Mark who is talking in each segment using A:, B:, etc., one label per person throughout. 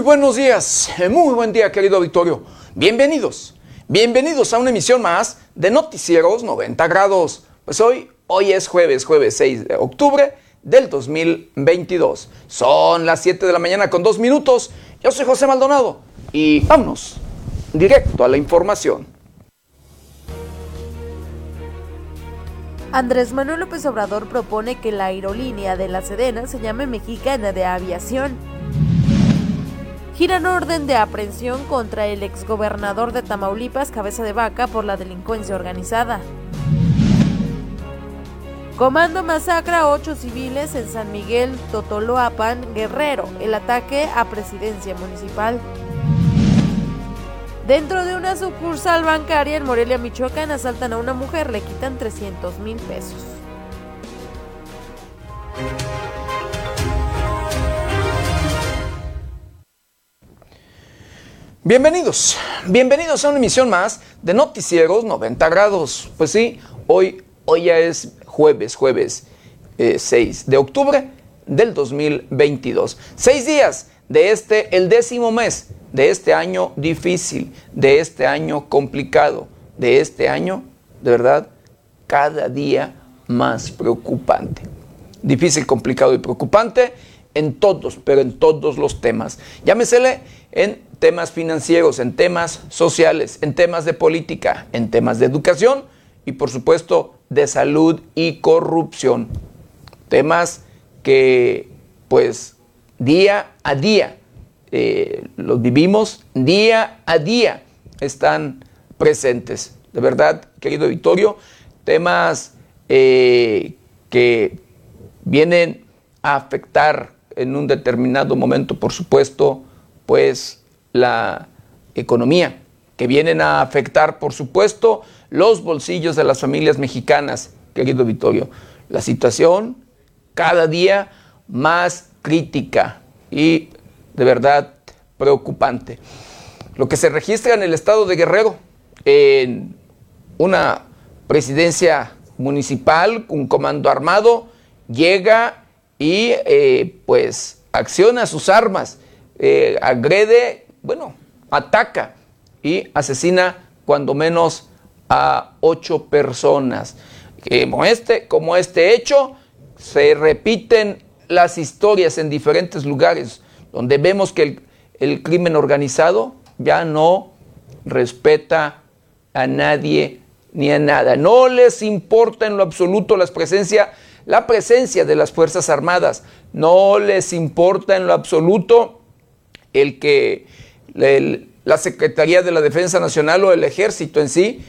A: Muy buenos días, muy buen día querido auditorio. Bienvenidos, bienvenidos a una emisión más de Noticieros 90 grados. Pues hoy, hoy es jueves, jueves 6 de octubre del 2022. Son las 7 de la mañana con dos minutos. Yo soy José Maldonado y vámonos directo a la información.
B: Andrés Manuel López Obrador propone que la aerolínea de la Sedena se llame Mexicana de Aviación giran orden de aprehensión contra el exgobernador de Tamaulipas, Cabeza de Vaca, por la delincuencia organizada. Comando masacra a ocho civiles en San Miguel, Totoloapan, Guerrero, el ataque a presidencia municipal. Dentro de una sucursal bancaria en Morelia, Michoacán, asaltan a una mujer, le quitan 300 mil pesos.
A: Bienvenidos, bienvenidos a una emisión más de Noticieros 90 grados. Pues sí, hoy, hoy ya es jueves, jueves 6 eh, de octubre del 2022. Seis días de este, el décimo mes de este año difícil, de este año complicado, de este año, de verdad, cada día más preocupante. Difícil, complicado y preocupante en todos, pero en todos los temas. Llámesele en temas financieros, en temas sociales, en temas de política, en temas de educación y por supuesto de salud y corrupción. Temas que pues día a día eh, los vivimos, día a día están presentes. De verdad, querido Vittorio, temas eh, que vienen a afectar en un determinado momento, por supuesto, pues la economía, que vienen a afectar, por supuesto, los bolsillos de las familias mexicanas, querido Vittorio. La situación cada día más crítica y de verdad preocupante. Lo que se registra en el estado de Guerrero, en una presidencia municipal, un comando armado, llega y eh, pues acciona sus armas, eh, agrede bueno, ataca y asesina cuando menos a ocho personas. Como este, como este hecho, se repiten las historias en diferentes lugares, donde vemos que el, crimen organizado ya no respeta a nadie ni a nada. No les importa en lo absoluto la presencia, la presencia de las Fuerzas Armadas. No les importa en lo absoluto el que la Secretaría de la Defensa Nacional o el Ejército en sí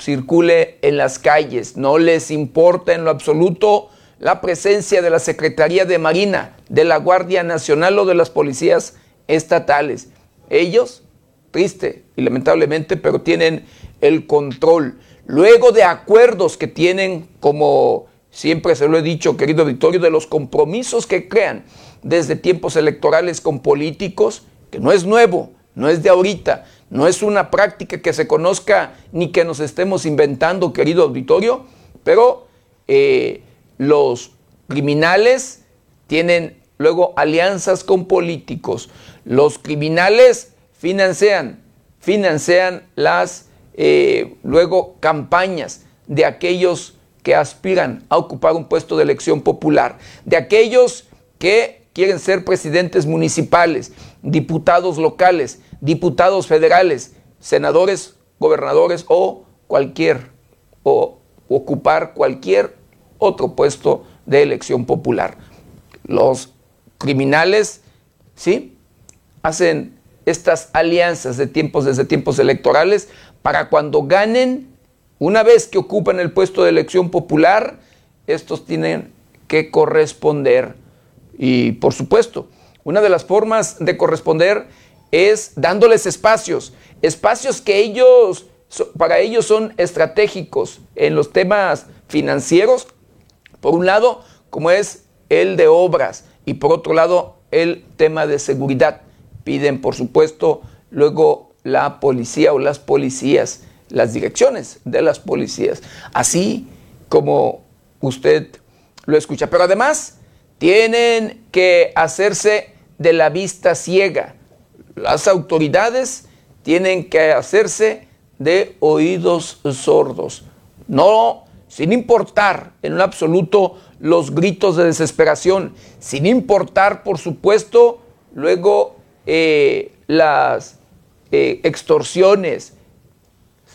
A: circule en las calles. No les importa en lo absoluto la presencia de la Secretaría de Marina, de la Guardia Nacional o de las policías estatales. Ellos, triste y lamentablemente, pero tienen el control. Luego de acuerdos que tienen, como siempre se lo he dicho, querido Victorio, de los compromisos que crean desde tiempos electorales con políticos, que no es nuevo, no es de ahorita, no es una práctica que se conozca ni que nos estemos inventando, querido auditorio, pero eh, los criminales tienen luego alianzas con políticos. Los criminales financian, financian las eh, luego campañas de aquellos que aspiran a ocupar un puesto de elección popular, de aquellos que quieren ser presidentes municipales, diputados locales, diputados federales, senadores, gobernadores o cualquier, o ocupar cualquier otro puesto de elección popular. Los criminales, ¿sí? Hacen estas alianzas de tiempos desde tiempos electorales para cuando ganen, una vez que ocupan el puesto de elección popular, estos tienen que corresponder. Y por supuesto, una de las formas de corresponder es dándoles espacios, espacios que ellos, para ellos son estratégicos en los temas financieros, por un lado, como es el de obras, y por otro lado, el tema de seguridad. Piden, por supuesto, luego la policía o las policías, las direcciones de las policías, así como usted lo escucha. Pero además, tienen que hacerse de la vista ciega. Las autoridades tienen que hacerse de oídos sordos. No, sin importar en lo absoluto los gritos de desesperación, sin importar, por supuesto, luego eh, las eh, extorsiones,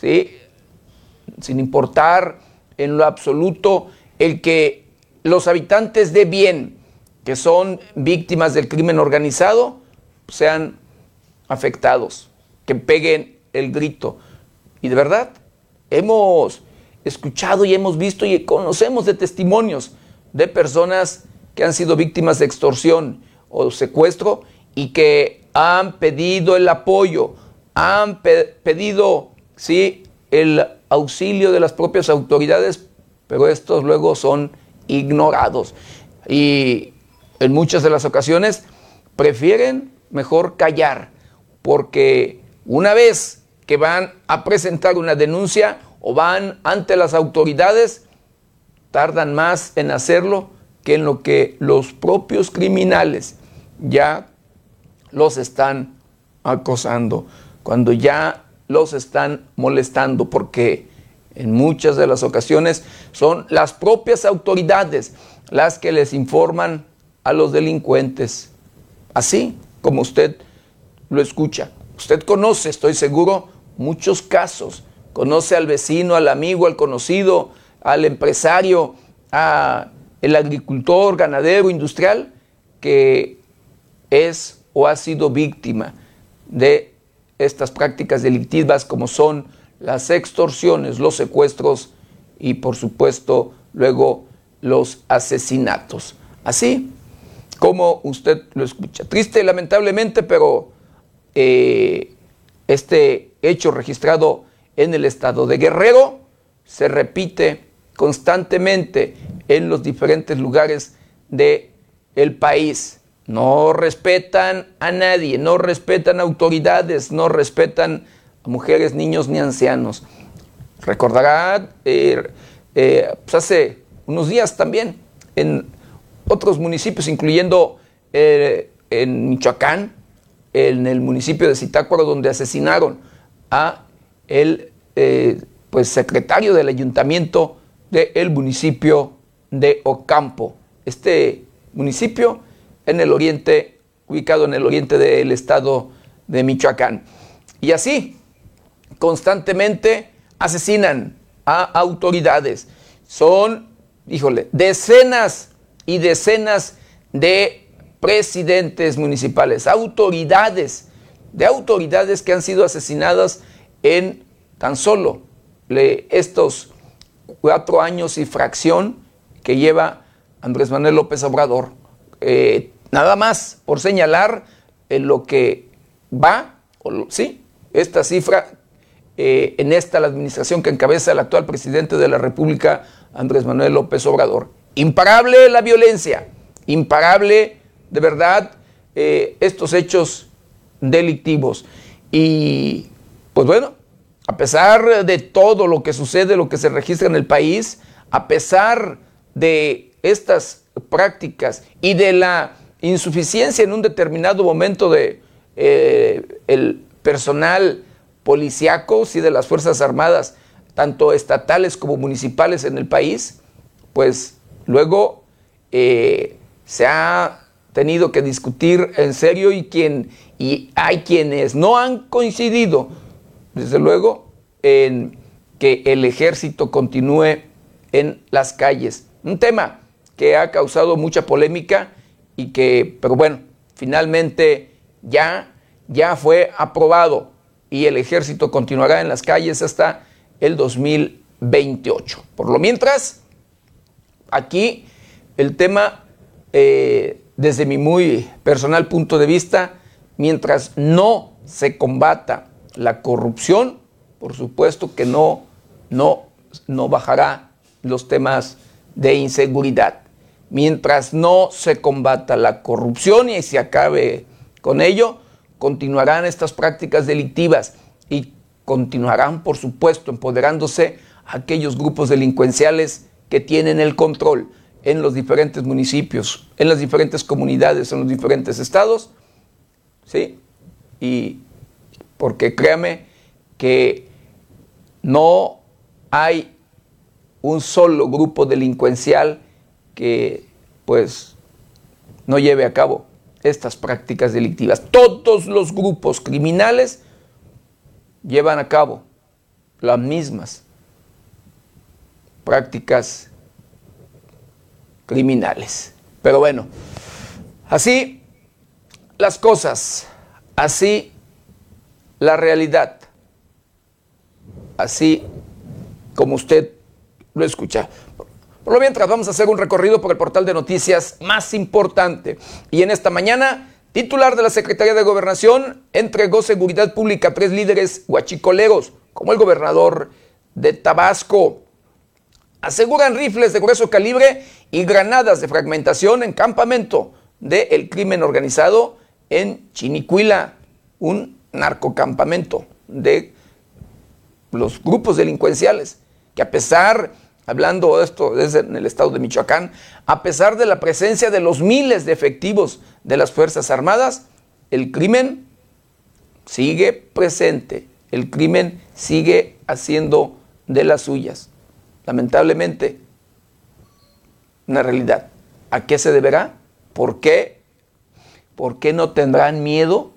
A: ¿sí? sin importar en lo absoluto el que los habitantes de bien, que son víctimas del crimen organizado, sean afectados, que peguen el grito. Y de verdad, hemos escuchado y hemos visto y conocemos de testimonios de personas que han sido víctimas de extorsión o secuestro y que han pedido el apoyo, han pedido sí, el auxilio de las propias autoridades, pero estos luego son ignorados. Y en muchas de las ocasiones prefieren mejor callar, porque una vez que van a presentar una denuncia o van ante las autoridades, tardan más en hacerlo que en lo que los propios criminales ya los están acosando, cuando ya los están molestando, porque en muchas de las ocasiones son las propias autoridades las que les informan a los delincuentes. Así como usted lo escucha. Usted conoce, estoy seguro, muchos casos. Conoce al vecino, al amigo, al conocido, al empresario, al agricultor, ganadero, industrial, que es o ha sido víctima de estas prácticas delictivas como son las extorsiones, los secuestros y por supuesto luego los asesinatos. Así como usted lo escucha. Triste, lamentablemente, pero eh, este hecho registrado en el estado de Guerrero se repite constantemente en los diferentes lugares del el país. No respetan a nadie, no respetan autoridades, no respetan a mujeres, niños ni ancianos. Recordará, eh, eh, pues hace unos días también, en otros municipios, incluyendo en Michoacán, en el municipio de Zitácuaro, donde asesinaron a el pues, secretario del ayuntamiento del municipio de Ocampo. Este municipio en el oriente, ubicado en el oriente del estado de Michoacán. Y así, constantemente asesinan a autoridades. Son, híjole, decenas y decenas de presidentes municipales, autoridades, de autoridades que han sido asesinadas en tan solo estos cuatro años y fracción que lleva Andrés Manuel López Obrador. Eh, nada más por señalar en lo que va, sí, esta cifra eh, en esta la administración que encabeza el actual presidente de la República, Andrés Manuel López Obrador. Imparable la violencia, imparable de verdad eh, estos hechos delictivos. Y pues bueno, a pesar de todo lo que sucede, lo que se registra en el país, a pesar de estas prácticas y de la insuficiencia en un determinado momento de eh, el personal policíaco y de las Fuerzas Armadas, tanto estatales como municipales en el país, pues luego eh, se ha tenido que discutir en serio y, quien, y hay quienes no han coincidido desde luego, en que el ejército continúe en las calles. Un tema que ha causado mucha polémica y que, pero bueno, finalmente ya, ya fue aprobado y el ejército continuará en las calles hasta el 2028. Por lo mientras, aquí el tema, eh, desde mi muy personal punto de vista, mientras no se combata la corrupción, por supuesto que no, no, no bajará los temas de inseguridad. Mientras no se combata la corrupción y se acabe con ello, continuarán estas prácticas delictivas y continuarán, por supuesto, empoderándose aquellos grupos delincuenciales que tienen el control en los diferentes municipios, en las diferentes comunidades, en los diferentes estados ¿sí? Y porque créame que no hay un solo grupo delincuencial que pues no lleve a cabo estas prácticas delictivas. Todos los grupos criminales llevan a cabo las mismas prácticas criminales. Pero bueno, así las cosas, así la realidad, así como usted lo escucha. Por lo mientras vamos a hacer un recorrido por el portal de noticias más importante. Y en esta mañana, titular de la Secretaría de Gobernación entregó seguridad pública a tres líderes huachicoleros, como el gobernador de Tabasco. Aseguran rifles de grueso calibre y granadas de fragmentación en campamento del crimen organizado en Chinicuila, un narcocampamento de los grupos delincuenciales, que a pesar hablando de esto desde en el estado de Michoacán, a pesar de la presencia de los miles de efectivos de las Fuerzas Armadas, el crimen sigue presente, el crimen sigue haciendo de las suyas. Lamentablemente, una realidad. ¿A qué se deberá? ¿Por qué? ¿Por qué no tendrán miedo?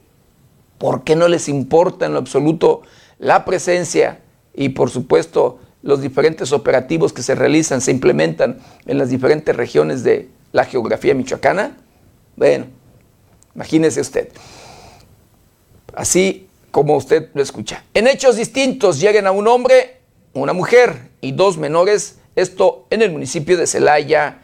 A: ¿Por qué no les importa en lo absoluto la presencia y por supuesto los diferentes operativos que se realizan, se implementan en las diferentes regiones de la geografía michoacana? Bueno, imagínese usted. Así como usted lo escucha. En hechos distintos lleguen a un hombre, una mujer y dos menores, esto en el municipio de Celaya,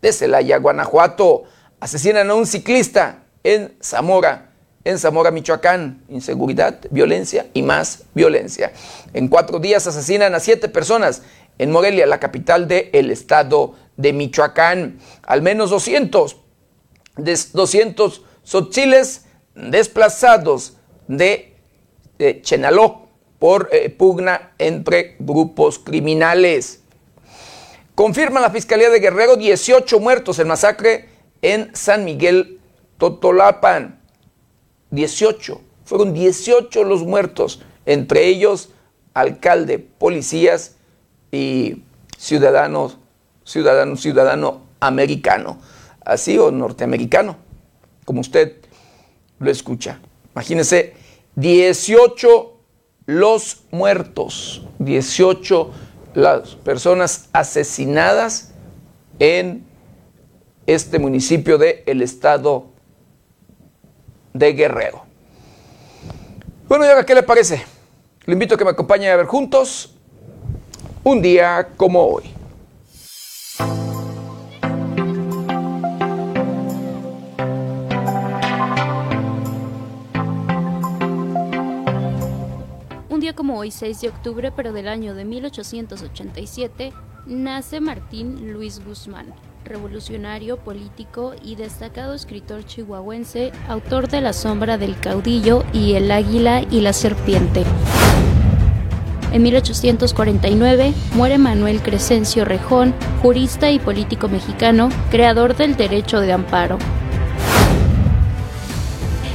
A: de Celaya, Guanajuato. Asesinan a un ciclista en Zamora en Zamora, Michoacán. Inseguridad, violencia y más violencia. En cuatro días asesinan a siete personas en Morelia, la capital del estado de Michoacán. Al menos 200, de 200 sochiles desplazados de, Chenaló por eh, pugna entre grupos criminales. Confirma la Fiscalía de Guerrero 18 muertos en masacre en San Miguel Totolapan. 18, fueron 18 los muertos, entre ellos alcalde, policías y ciudadanos, ciudadano, ciudadano americano, así o norteamericano, como usted lo escucha. Imagínese, 18 los muertos, 18 las personas asesinadas en este municipio del el estado de Guerrero. Bueno, y ahora, ¿qué le parece? Le invito a que me acompañe a ver juntos un día como hoy.
C: Como hoy, 6 de octubre, pero del año de 1887, nace Martín Luis Guzmán, revolucionario político y destacado escritor chihuahuense, autor de La sombra del caudillo y El águila y la serpiente. En 1849 muere Manuel Crescencio Rejón, jurista y político mexicano, creador del derecho de amparo.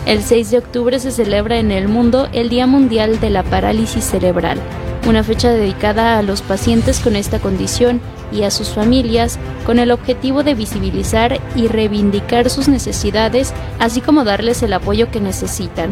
C: El 6 de octubre se celebra en el mundo el Día Mundial de la Parálisis Cerebral, una fecha dedicada a los pacientes con esta condición y a sus familias con el objetivo de visibilizar y reivindicar sus necesidades, así como darles el apoyo que necesitan.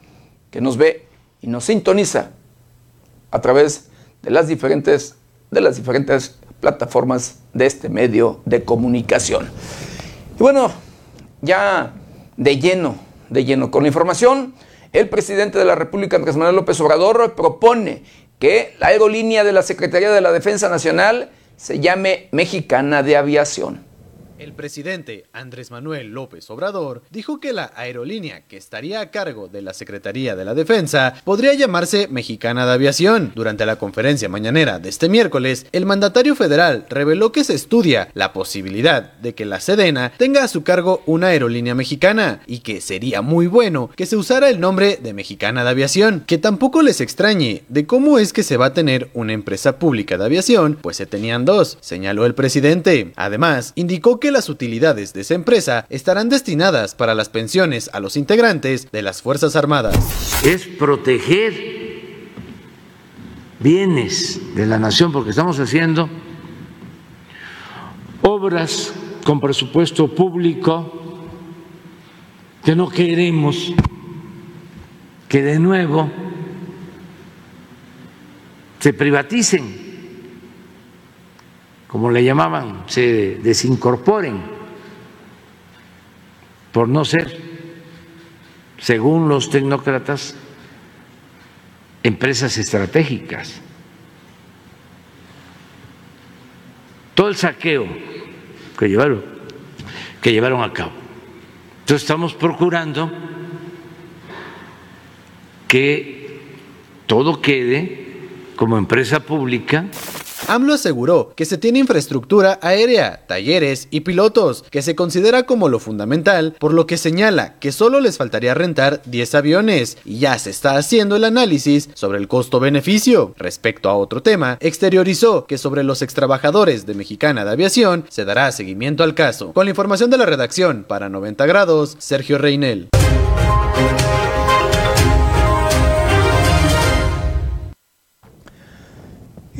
A: que nos ve y nos sintoniza a través de las diferentes, de las diferentes plataformas de este medio de comunicación. Y bueno, ya de lleno, de lleno con la información, el presidente de la República, Andrés Manuel López Obrador, propone que la aerolínea de la Secretaría de la Defensa Nacional se llame Mexicana de Aviación.
D: El presidente Andrés Manuel López Obrador dijo que la aerolínea que estaría a cargo de la Secretaría de la Defensa podría llamarse Mexicana de Aviación. Durante la conferencia mañanera de este miércoles, el mandatario federal reveló que se estudia la posibilidad de que la Sedena tenga a su cargo una aerolínea mexicana y que sería muy bueno que se usara el nombre de Mexicana de Aviación, que tampoco les extrañe de cómo es que se va a tener una empresa pública de aviación, pues se tenían dos, señaló el presidente. Además, indicó que las utilidades de esa empresa estarán destinadas para las pensiones a los integrantes de las Fuerzas Armadas.
E: Es proteger bienes de la nación porque estamos haciendo obras con presupuesto público que no queremos que de nuevo se privaticen como le llamaban, se desincorporen por no ser, según los tecnócratas, empresas estratégicas. Todo el saqueo que llevaron, que llevaron a cabo. Entonces estamos procurando que todo quede como empresa pública
D: AMLO aseguró que se tiene infraestructura aérea, talleres y pilotos, que se considera como lo fundamental, por lo que señala que solo les faltaría rentar 10 aviones y ya se está haciendo el análisis sobre el costo-beneficio. Respecto a otro tema, exteriorizó que sobre los extrabajadores de Mexicana de Aviación se dará seguimiento al caso. Con la información de la redacción para 90 grados, Sergio Reinel.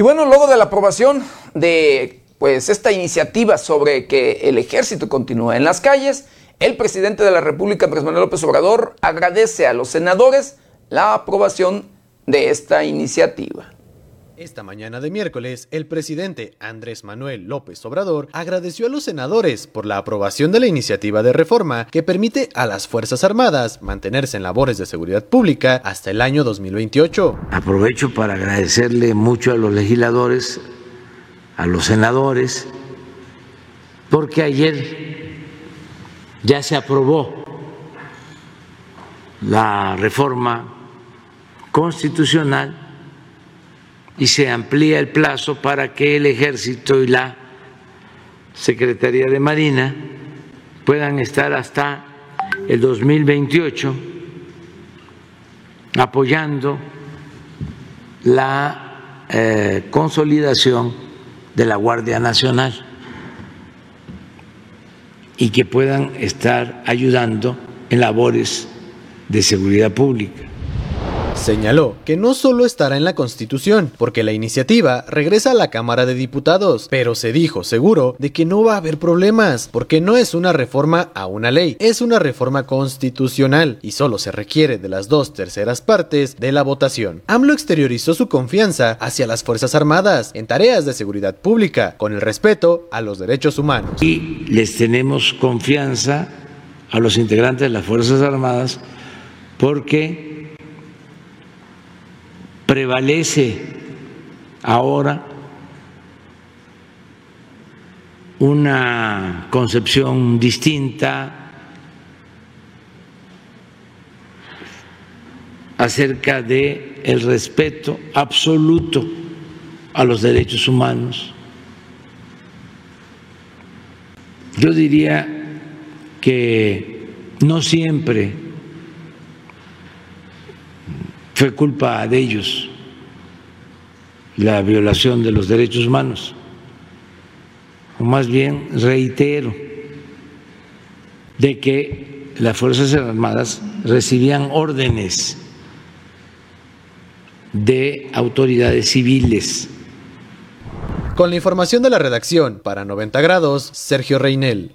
A: Y bueno, luego de la aprobación de pues esta iniciativa sobre que el ejército continúe en las calles, el presidente de la República, Andrés Manuel López Obrador, agradece a los senadores la aprobación de esta iniciativa.
D: Esta mañana de miércoles, el presidente Andrés Manuel López Obrador agradeció a los senadores por la aprobación de la iniciativa de reforma que permite a las Fuerzas Armadas mantenerse en labores de seguridad pública hasta el año 2028.
E: Aprovecho para agradecerle mucho a los legisladores, a los senadores, porque ayer ya se aprobó la reforma constitucional y se amplía el plazo para que el ejército y la Secretaría de Marina puedan estar hasta el 2028 apoyando la eh, consolidación de la Guardia Nacional y que puedan estar ayudando en labores de seguridad pública.
D: Señaló que no solo estará en la Constitución, porque la iniciativa regresa a la Cámara de Diputados, pero se dijo seguro de que no va a haber problemas, porque no es una reforma a una ley, es una reforma constitucional y solo se requiere de las dos terceras partes de la votación. AMLO exteriorizó su confianza hacia las Fuerzas Armadas en tareas de seguridad pública, con el respeto a los derechos humanos.
E: Y les tenemos confianza a los integrantes de las Fuerzas Armadas porque prevalece ahora una concepción distinta acerca de el respeto absoluto a los derechos humanos. Yo diría que no siempre fue culpa de ellos la violación de los derechos humanos. O más bien reitero de que las Fuerzas Armadas recibían órdenes de autoridades civiles.
D: Con la información de la redacción para 90 grados, Sergio Reinel.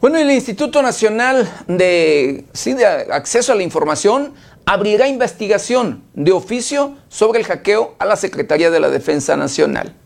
A: Bueno, el Instituto Nacional de, de Acceso a la Información abrirá investigación de oficio sobre el hackeo a la Secretaría de la Defensa Nacional.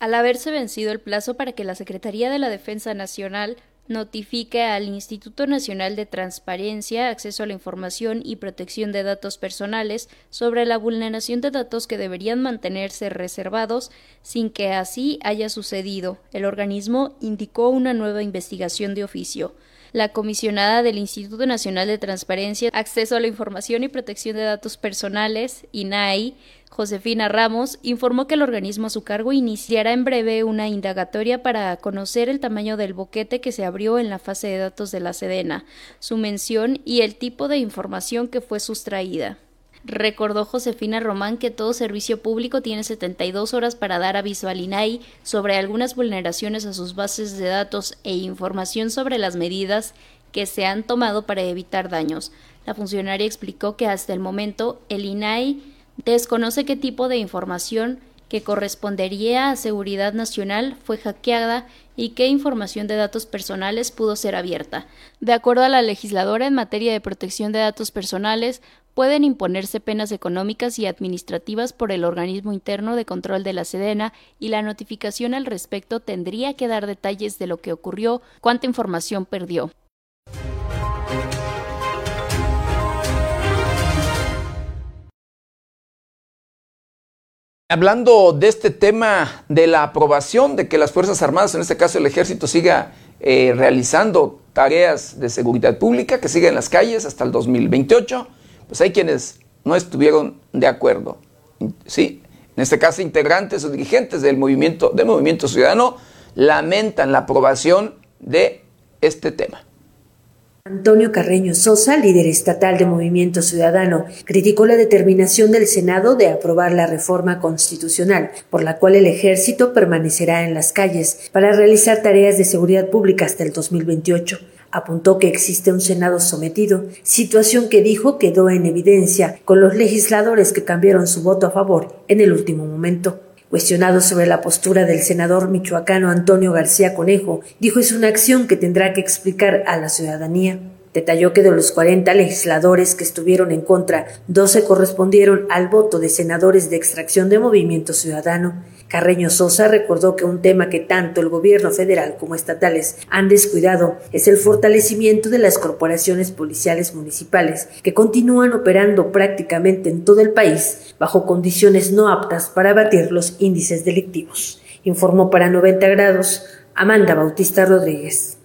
C: Al haberse vencido el plazo para que la Secretaría de la Defensa Nacional notifique al Instituto Nacional de Transparencia, Acceso a la Información y Protección de Datos Personales sobre la vulneración de datos que deberían mantenerse reservados sin que así haya sucedido. El organismo indicó una nueva investigación de oficio. La comisionada del Instituto Nacional de Transparencia, Acceso a la Información y Protección de Datos Personales, INAI, Josefina Ramos, informó que el organismo a su cargo iniciará en breve una indagatoria para conocer el tamaño del boquete que se abrió en la fase de datos de la Sedena, su mención y el tipo de información que fue sustraída. Recordó Josefina Román que todo servicio público tiene 72 horas para dar aviso al INAI sobre algunas vulneraciones a sus bases de datos e información sobre las medidas que se han tomado para evitar daños. La funcionaria explicó que hasta el momento el INAI desconoce qué tipo de información que correspondería a seguridad nacional fue hackeada y qué información de datos personales pudo ser abierta. De acuerdo a la legisladora en materia de protección de datos personales, pueden imponerse penas económicas y administrativas por el organismo interno de control de la Sedena y la notificación al respecto tendría que dar detalles de lo que ocurrió, cuánta información perdió.
A: Hablando de este tema de la aprobación de que las Fuerzas Armadas, en este caso el Ejército, siga eh, realizando tareas de seguridad pública, que siga en las calles hasta el 2028, pues hay quienes no estuvieron de acuerdo. Sí, en este caso integrantes o dirigentes del movimiento, del movimiento ciudadano lamentan la aprobación de este tema.
F: Antonio Carreño Sosa, líder estatal de Movimiento Ciudadano, criticó la determinación del Senado de aprobar la reforma constitucional, por la cual el ejército permanecerá en las calles para realizar tareas de seguridad pública hasta el 2028. Apuntó que existe un Senado sometido, situación que dijo quedó en evidencia con los legisladores que cambiaron su voto a favor en el último momento. Cuestionado sobre la postura del senador michoacano Antonio García Conejo, dijo es una acción que tendrá que explicar a la ciudadanía. Detalló que de los 40 legisladores que estuvieron en contra, 12 correspondieron al voto de senadores de extracción de Movimiento Ciudadano Carreño Sosa recordó que un tema que tanto el gobierno federal como estatales han descuidado es el fortalecimiento de las corporaciones policiales municipales, que continúan operando prácticamente en todo el país bajo condiciones no aptas para abatir los índices delictivos. Informó para 90 grados Amanda Bautista Rodríguez.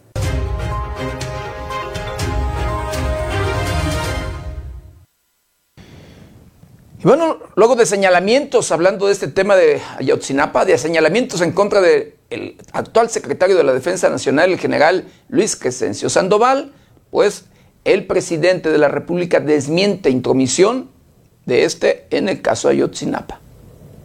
A: Y bueno, luego de señalamientos, hablando de este tema de Ayotzinapa, de señalamientos en contra del actual secretario de la Defensa Nacional, el general Luis Crescencio Sandoval, pues el presidente de la República desmiente intromisión de este en el caso Ayotzinapa.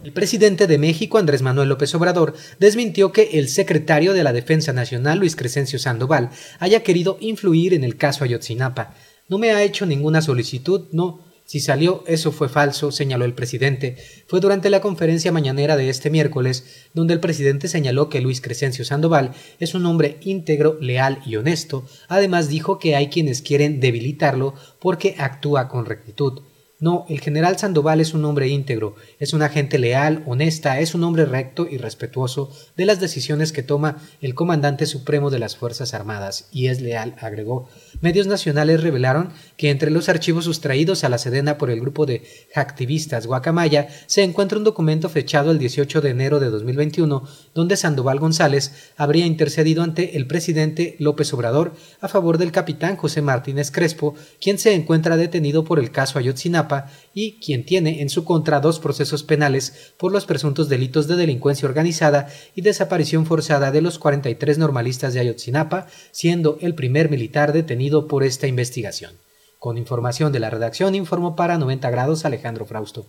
G: El presidente de México, Andrés Manuel López Obrador, desmintió que el secretario de la Defensa Nacional, Luis Crescencio Sandoval, haya querido influir en el caso Ayotzinapa. No me ha hecho ninguna solicitud, no, si salió, eso fue falso, señaló el presidente. Fue durante la conferencia mañanera de este miércoles, donde el presidente señaló que Luis Crescencio Sandoval es un hombre íntegro, leal y honesto. Además dijo que hay quienes quieren debilitarlo porque actúa con rectitud. No, el general Sandoval es un hombre íntegro, es una gente leal, honesta, es un hombre recto y respetuoso de las decisiones que toma el comandante supremo de las Fuerzas Armadas, y es leal, agregó. Medios nacionales revelaron que entre los archivos sustraídos a la Sedena por el grupo de activistas Guacamaya se encuentra un documento fechado el 18 de enero de 2021 donde Sandoval González habría intercedido ante el presidente López Obrador a favor del capitán José Martínez Crespo, quien se encuentra detenido por el caso Ayotzinapa y quien tiene en su contra dos procesos penales por los presuntos delitos de delincuencia organizada y desaparición forzada de los 43 normalistas de Ayotzinapa, siendo el primer militar detenido por esta investigación. Con información de la redacción informó para 90 grados Alejandro Frausto.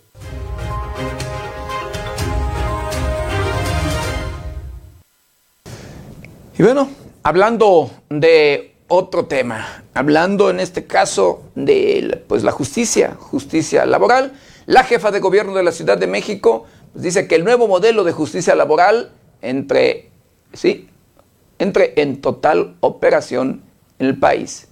A: Y bueno, hablando de otro tema, hablando en este caso de pues, la justicia, justicia laboral, la jefa de gobierno de la Ciudad de México pues, dice que el nuevo modelo de justicia laboral entre, sí, entre en total operación en el país.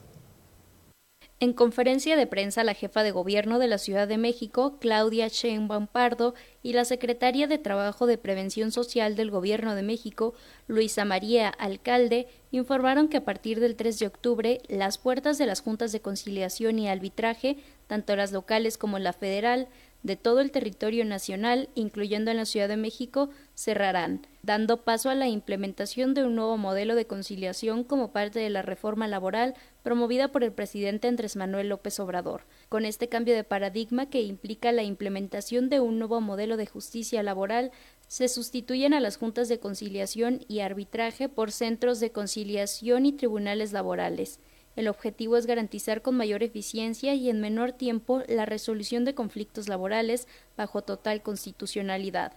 C: En conferencia de prensa, la jefa de gobierno de la Ciudad de México, Claudia Sheinbaum Pardo, y la secretaria de Trabajo de Prevención Social del Gobierno de México, Luisa María Alcalde, informaron que a partir del 3 de octubre las puertas de las juntas de conciliación y arbitraje, tanto las locales como la federal, de todo el territorio nacional, incluyendo en la Ciudad de México, cerrarán, dando paso a la implementación de un nuevo modelo de conciliación como parte de la reforma laboral promovida por el presidente Andrés Manuel López Obrador. Con este cambio de paradigma que implica la implementación de un nuevo modelo de justicia laboral, se sustituyen a las juntas de conciliación y arbitraje por centros de conciliación y tribunales laborales. El objetivo es garantizar con mayor eficiencia y en menor tiempo la resolución de conflictos laborales bajo total constitucionalidad.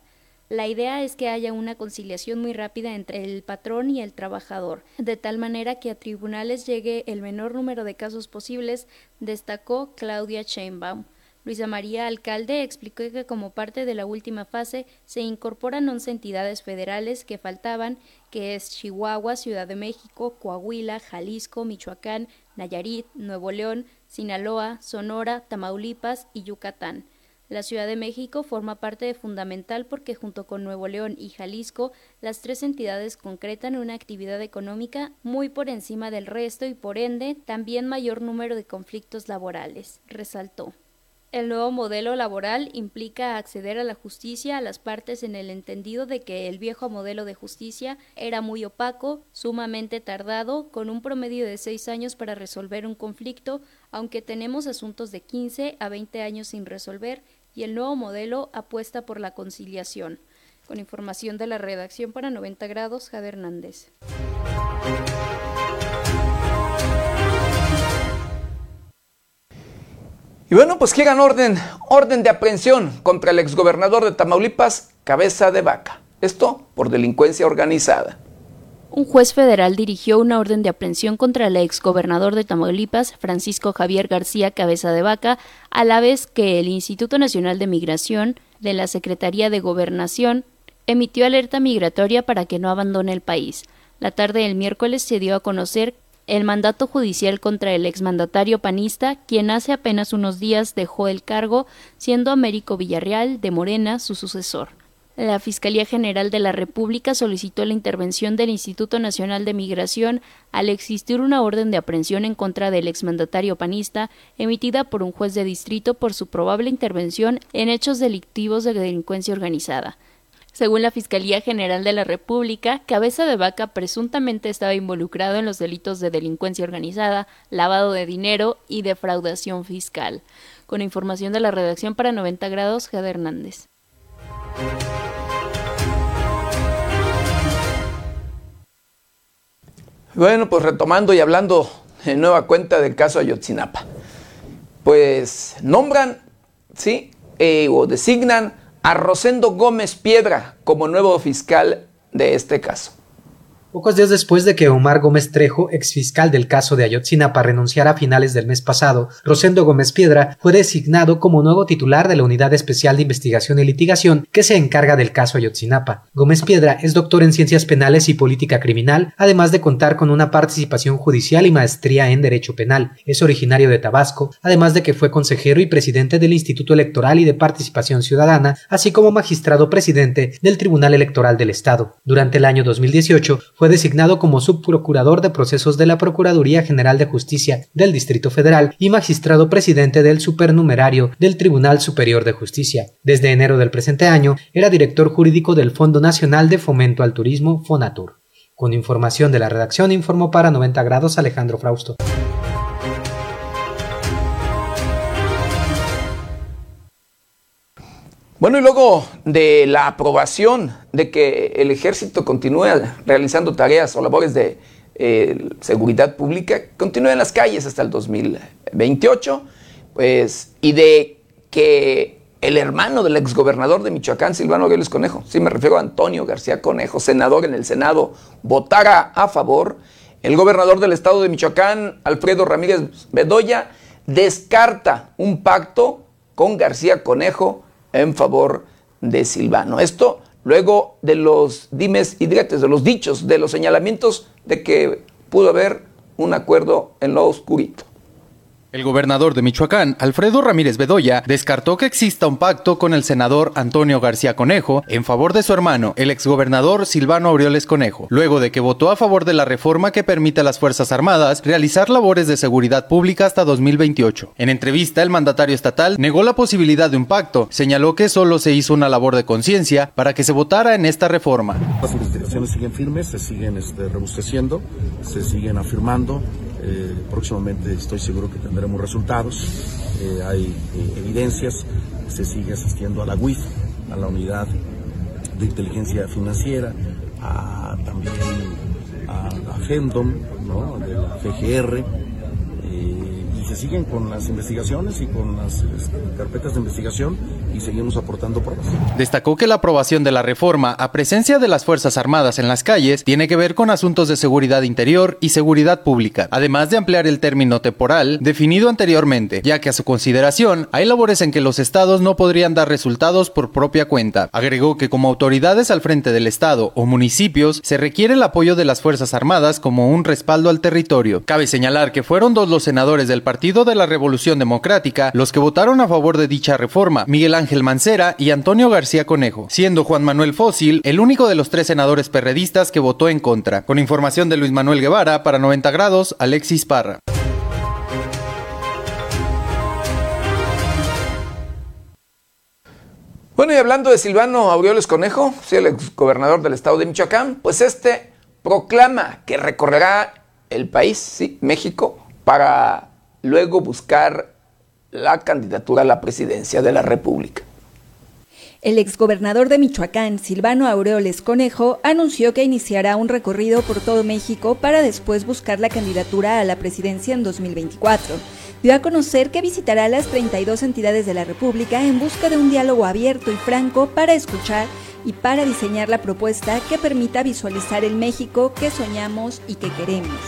C: La idea es que haya una conciliación muy rápida entre el patrón y el trabajador, de tal manera que a tribunales llegue el menor número de casos posibles, destacó Claudia Sheinbaum. Luisa María Alcalde explicó que como parte de la última fase se incorporan 11 entidades federales que faltaban, que es Chihuahua, Ciudad de México, Coahuila, Jalisco, Michoacán, Nayarit, Nuevo León, Sinaloa, Sonora, Tamaulipas y Yucatán. La Ciudad de México forma parte de fundamental porque junto con Nuevo León y Jalisco, las tres entidades concretan una actividad económica muy por encima del resto y por ende también mayor número de conflictos laborales, resaltó. El nuevo modelo laboral implica acceder a la justicia a las partes en el entendido de que el viejo modelo de justicia era muy opaco, sumamente tardado, con un promedio de seis años para resolver un conflicto, aunque tenemos asuntos de 15 a 20 años sin resolver, y el nuevo modelo apuesta por la conciliación. Con información de la redacción para 90 grados, Jade Hernández.
A: Y bueno, pues quieran orden, orden de aprehensión contra el exgobernador de Tamaulipas, Cabeza de Vaca. Esto por delincuencia organizada.
C: Un juez federal dirigió una orden de aprehensión contra el exgobernador de Tamaulipas, Francisco Javier García Cabeza de Vaca, a la vez que el Instituto Nacional de Migración de la Secretaría de Gobernación emitió alerta migratoria para que no abandone el país. La tarde del miércoles se dio a conocer el mandato judicial contra el exmandatario panista, quien hace apenas unos días dejó el cargo, siendo Américo Villarreal de Morena su sucesor. La Fiscalía General de la República solicitó la intervención del Instituto Nacional de Migración al existir una orden de aprehensión en contra del exmandatario panista emitida por un juez de distrito por su probable intervención en hechos delictivos de delincuencia organizada. Según la Fiscalía General de la República, Cabeza de Vaca presuntamente estaba involucrado en los delitos de delincuencia organizada, lavado de dinero y defraudación fiscal. Con información de la redacción para 90 grados, Gede Hernández.
A: Bueno, pues retomando y hablando en nueva cuenta del caso Ayotzinapa. Pues nombran, ¿sí? Eh, o designan a Rosendo Gómez Piedra como nuevo fiscal de este caso.
G: Pocos días después de que Omar Gómez Trejo, exfiscal del caso de Ayotzinapa, renunciara a finales del mes pasado, Rosendo Gómez Piedra fue designado como nuevo titular de la Unidad Especial de Investigación y Litigación que se encarga del caso Ayotzinapa. Gómez Piedra es doctor en Ciencias Penales y Política Criminal, además de contar con una participación judicial y maestría en Derecho Penal. Es originario de Tabasco, además de que fue consejero y presidente del Instituto Electoral y de Participación Ciudadana, así como magistrado presidente del Tribunal Electoral del Estado. Durante el año 2018 fue fue designado como subprocurador de procesos de la Procuraduría General de Justicia del Distrito Federal y magistrado presidente del supernumerario del Tribunal Superior de Justicia. Desde enero del presente año era director jurídico del Fondo Nacional de Fomento al Turismo, FONATUR. Con información de la redacción informó para 90 grados Alejandro Frausto.
A: Bueno, y luego de la aprobación de que el ejército continúe realizando tareas o labores de eh, seguridad pública, continúe en las calles hasta el 2028, pues, y de que el hermano del exgobernador de Michoacán, Silvano Aureoles Conejo, sí me refiero a Antonio García Conejo, senador en el Senado, votara a favor, el gobernador del estado de Michoacán, Alfredo Ramírez Bedoya, descarta un pacto con García Conejo en favor de Silvano. Esto luego de los dimes y diretes, de los dichos, de los señalamientos de que pudo haber un acuerdo en lo oscurito.
H: El gobernador de Michoacán, Alfredo Ramírez Bedoya, descartó que exista un pacto con el senador Antonio García Conejo en favor de su hermano, el exgobernador Silvano Aureoles Conejo, luego de que votó a favor de la reforma que permite a las Fuerzas Armadas realizar labores de seguridad pública hasta 2028. En entrevista, el mandatario estatal negó la posibilidad de un pacto, señaló que solo se hizo una labor de conciencia para que se votara en esta reforma.
I: Las investigaciones siguen firmes, se siguen este, se siguen afirmando eh, próximamente estoy seguro que tendremos resultados. Eh, hay eh, evidencias. Se sigue asistiendo a la UIF, a la unidad de inteligencia financiera, a, también a, a FENDOM, ¿no? de la FGR se siguen con las investigaciones y con las este, carpetas de investigación y seguimos aportando pruebas.
H: Destacó que la aprobación de la reforma a presencia de las Fuerzas Armadas en las calles tiene que ver con asuntos de seguridad interior y seguridad pública, además de ampliar el término temporal definido anteriormente, ya que a su consideración hay labores en que los estados no podrían dar resultados por propia cuenta. Agregó que como autoridades al frente del estado o municipios se requiere el apoyo de las Fuerzas Armadas como un respaldo al territorio. Cabe señalar que fueron dos los senadores del partido Partido de la Revolución Democrática los que votaron a favor de dicha reforma, Miguel Ángel Mancera y Antonio García Conejo, siendo Juan Manuel Fósil el único de los tres senadores perredistas que votó en contra. Con información de Luis Manuel Guevara, para 90 grados, Alexis Parra.
A: Bueno, y hablando de Silvano Aureoles Conejo, sí, el exgobernador del estado de Michoacán, pues este proclama que recorrerá el país, sí, México, para luego buscar la candidatura a la presidencia de la República.
J: El exgobernador de Michoacán, Silvano Aureoles Conejo, anunció que iniciará un recorrido por todo México para después buscar la candidatura a la presidencia en 2024. Dio a conocer que visitará las 32 entidades de la República en busca de un diálogo abierto y franco para escuchar y para diseñar la propuesta que permita visualizar el México que soñamos y que queremos.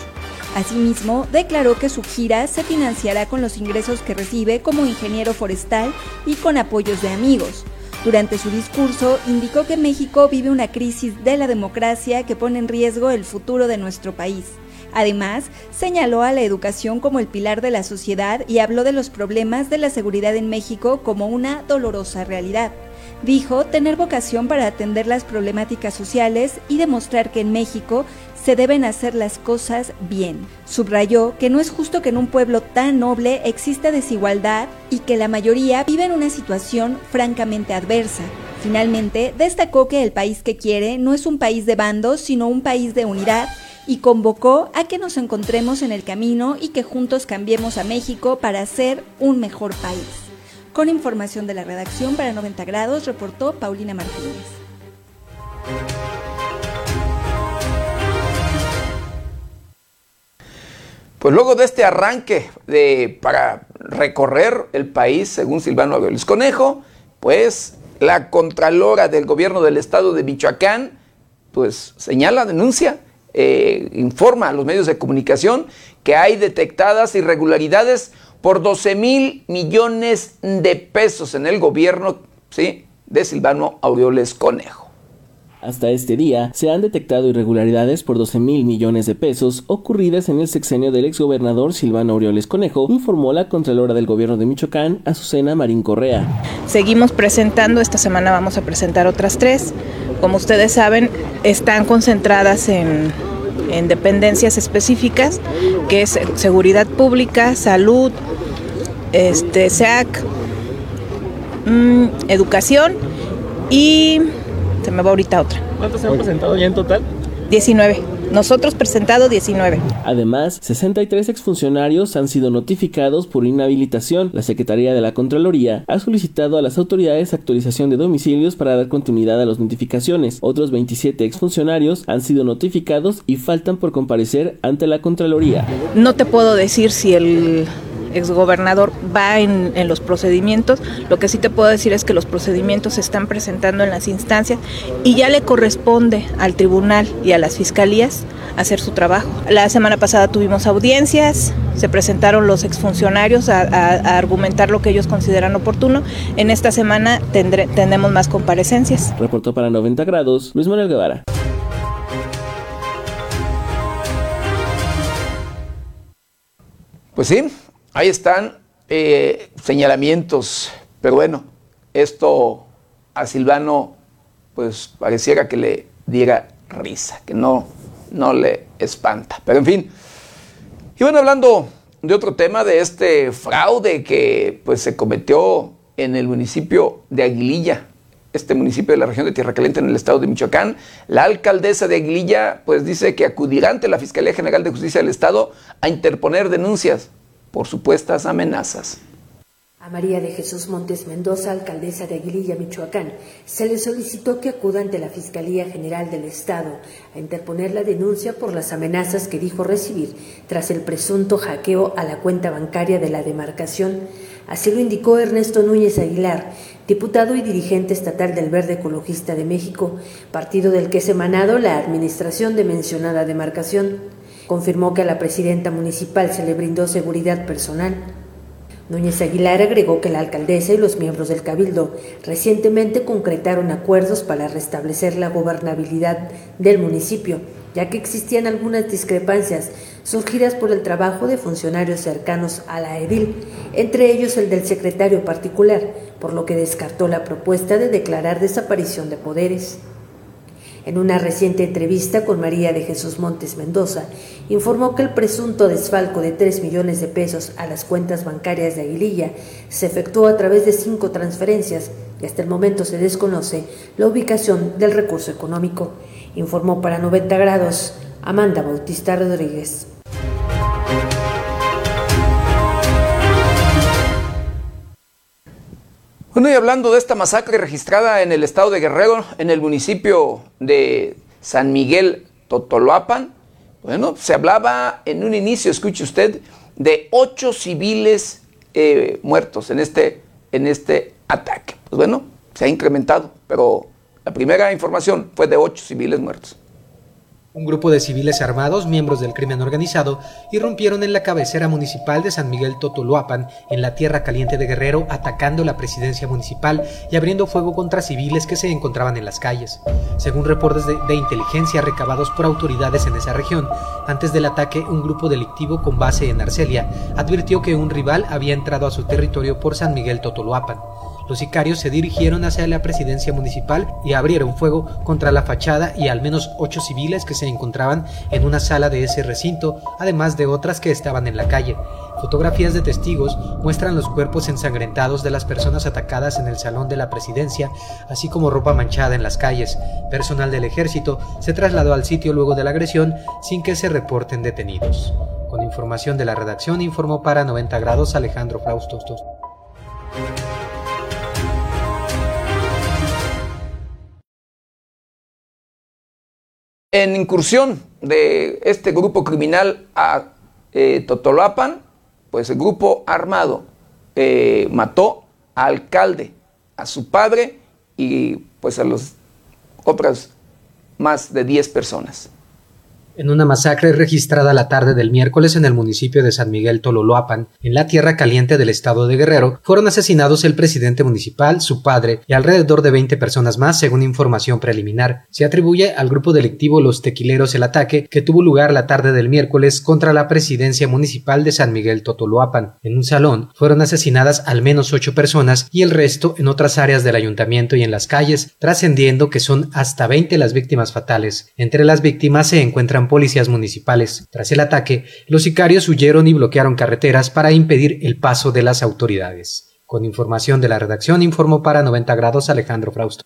J: Asimismo, declaró que su gira se financiará con los ingresos que recibe como ingeniero forestal y con apoyos de amigos. Durante su discurso, indicó que México vive una crisis de la democracia que pone en riesgo el futuro de nuestro país. Además, señaló a la educación como el pilar de la sociedad y habló de los problemas de la seguridad en México como una dolorosa realidad. Dijo tener vocación para atender las problemáticas sociales y demostrar que en México se deben hacer las cosas bien. Subrayó que no es justo que en un pueblo tan noble exista desigualdad y que la mayoría vive en una situación francamente adversa. Finalmente, destacó que el país que quiere no es un país de bandos, sino un país de unidad y convocó a que nos encontremos en el camino y que juntos cambiemos a México para ser un mejor país. Con información de la redacción para 90 grados, reportó Paulina Martínez.
A: Pues luego de este arranque de, para recorrer el país, según Silvano Aureoles Conejo, pues la Contralora del Gobierno del Estado de Michoacán, pues señala, denuncia, eh, informa a los medios de comunicación que hay detectadas irregularidades por 12 mil millones de pesos en el gobierno ¿sí? de Silvano Aureoles Conejo.
K: Hasta este día se han detectado irregularidades por 12 mil millones de pesos ocurridas en el sexenio del exgobernador Silvano Aureoles Conejo, informó la Contralora del Gobierno de Michoacán, Azucena Marín Correa.
L: Seguimos presentando, esta semana vamos a presentar otras tres. Como ustedes saben, están concentradas en, dependencias específicas, que es seguridad pública, salud, este, SEAC, mm, educación y se me va ahorita otra.
M: ¿Cuántos se han presentado ya en total?
L: 19. Nosotros presentado 19.
K: Además, 63 exfuncionarios han sido notificados por inhabilitación. La Secretaría de la Contraloría ha solicitado a las autoridades actualización de domicilios para dar continuidad a las notificaciones. Otros 27 exfuncionarios han sido notificados y faltan por comparecer ante la Contraloría.
L: No te puedo decir si el exgobernador va en, en, los procedimientos. Lo que sí te puedo decir es que los procedimientos se están presentando en las instancias y ya le corresponde al tribunal y a las fiscalías hacer su trabajo. La semana pasada tuvimos audiencias, se presentaron los exfuncionarios a, a, argumentar lo que ellos consideran oportuno. En esta semana tendré, tendremos más comparecencias.
K: Reportó para 90 grados Luis Manuel Guevara.
A: Pues sí, ahí están eh, señalamientos, pero bueno, esto a Silvano pues pareciera que le diera risa, que no, no le espanta. Pero en fin, bueno, hablando de otro tema, de este fraude que pues se cometió en el municipio de Aguililla, este municipio de la región de Tierra Caliente en el estado de Michoacán. La alcaldesa de Aguililla pues dice que acudirá ante la Fiscalía General de Justicia del Estado a interponer denuncias por supuestas amenazas.
F: A María de Jesús Montes Mendoza, alcaldesa de Aguililla, Michoacán, se le solicitó que acuda ante la Fiscalía General del Estado a interponer la denuncia por las amenazas que dijo recibir tras el presunto hackeo a la cuenta bancaria de la demarcación. Así lo indicó Ernesto Núñez Aguilar, diputado y dirigente estatal del Verde Ecologista de México, partido del que es emanado la administración de mencionada demarcación. Confirmó que a la presidenta municipal se le brindó seguridad personal Núñez Aguilar agregó que la alcaldesa y los miembros del Cabildo recientemente concretaron acuerdos para restablecer la gobernabilidad del municipio, ya que existían algunas discrepancias surgidas por el trabajo de funcionarios cercanos a la edil, entre ellos el del secretario particular, por lo que descartó la propuesta de declarar desaparición de poderes. En una reciente entrevista con María de Jesús Montes Mendoza, informó que el presunto desfalco de 3 millones de pesos a las cuentas bancarias de Aguililla se efectuó a través de cinco transferencias y hasta el momento se desconoce la ubicación del recurso económico, informó para 90 grados Amanda Bautista Rodríguez.
A: Bueno, y hablando de esta masacre registrada en el estado de Guerrero, en el municipio de San Miguel Totoloapan, bueno, se hablaba en un inicio, escuche usted, de ocho civiles eh, muertos en este, en este ataque. Pues bueno, se ha incrementado, pero la primera información fue de ocho civiles muertos.
G: Un grupo de civiles armados, miembros del crimen organizado, irrumpieron en la cabecera municipal de San Miguel Totoluapan, en la Tierra Caliente de Guerrero, atacando la presidencia municipal y abriendo fuego contra civiles que se encontraban en las calles. Según reportes de, inteligencia recabados por autoridades en esa región, antes del ataque, un grupo delictivo con base en Arcelia advirtió que un rival había entrado a su territorio por San Miguel Totoluapan. Los sicarios se dirigieron hacia la presidencia municipal y abrieron fuego contra la fachada y al menos ocho civiles que se encontraban en una sala de ese recinto, además de otras que estaban en la calle. Fotografías de testigos muestran los cuerpos ensangrentados de las personas atacadas en el salón de la presidencia, así como ropa manchada en las calles. Personal del ejército se trasladó al sitio luego de la agresión sin que se reporten detenidos. Con información de la redacción informó para 90 grados Alejandro Fraustos.
A: En incursión de este grupo criminal a eh, Totolapan, pues el grupo armado eh, mató al alcalde, a su padre y pues a las otras más de 10 personas
G: en una masacre registrada la tarde del miércoles en el municipio de San Miguel Tololoapan, en la tierra caliente del estado de Guerrero, fueron asesinados el presidente municipal, su padre y alrededor de 20 personas más, según información preliminar. Se atribuye al grupo delictivo Los Tequileros el ataque que tuvo lugar la tarde del miércoles contra la presidencia municipal de San Miguel Totoloapan. En un salón fueron asesinadas al menos ocho personas y el resto en otras áreas del ayuntamiento y en las calles, trascendiendo que son hasta 20 las víctimas fatales. Entre las víctimas se encuentran policías municipales. Tras el ataque, los sicarios huyeron y bloquearon carreteras para impedir el paso de las autoridades. Con información de la redacción, informó para 90 grados Alejandro Frausto.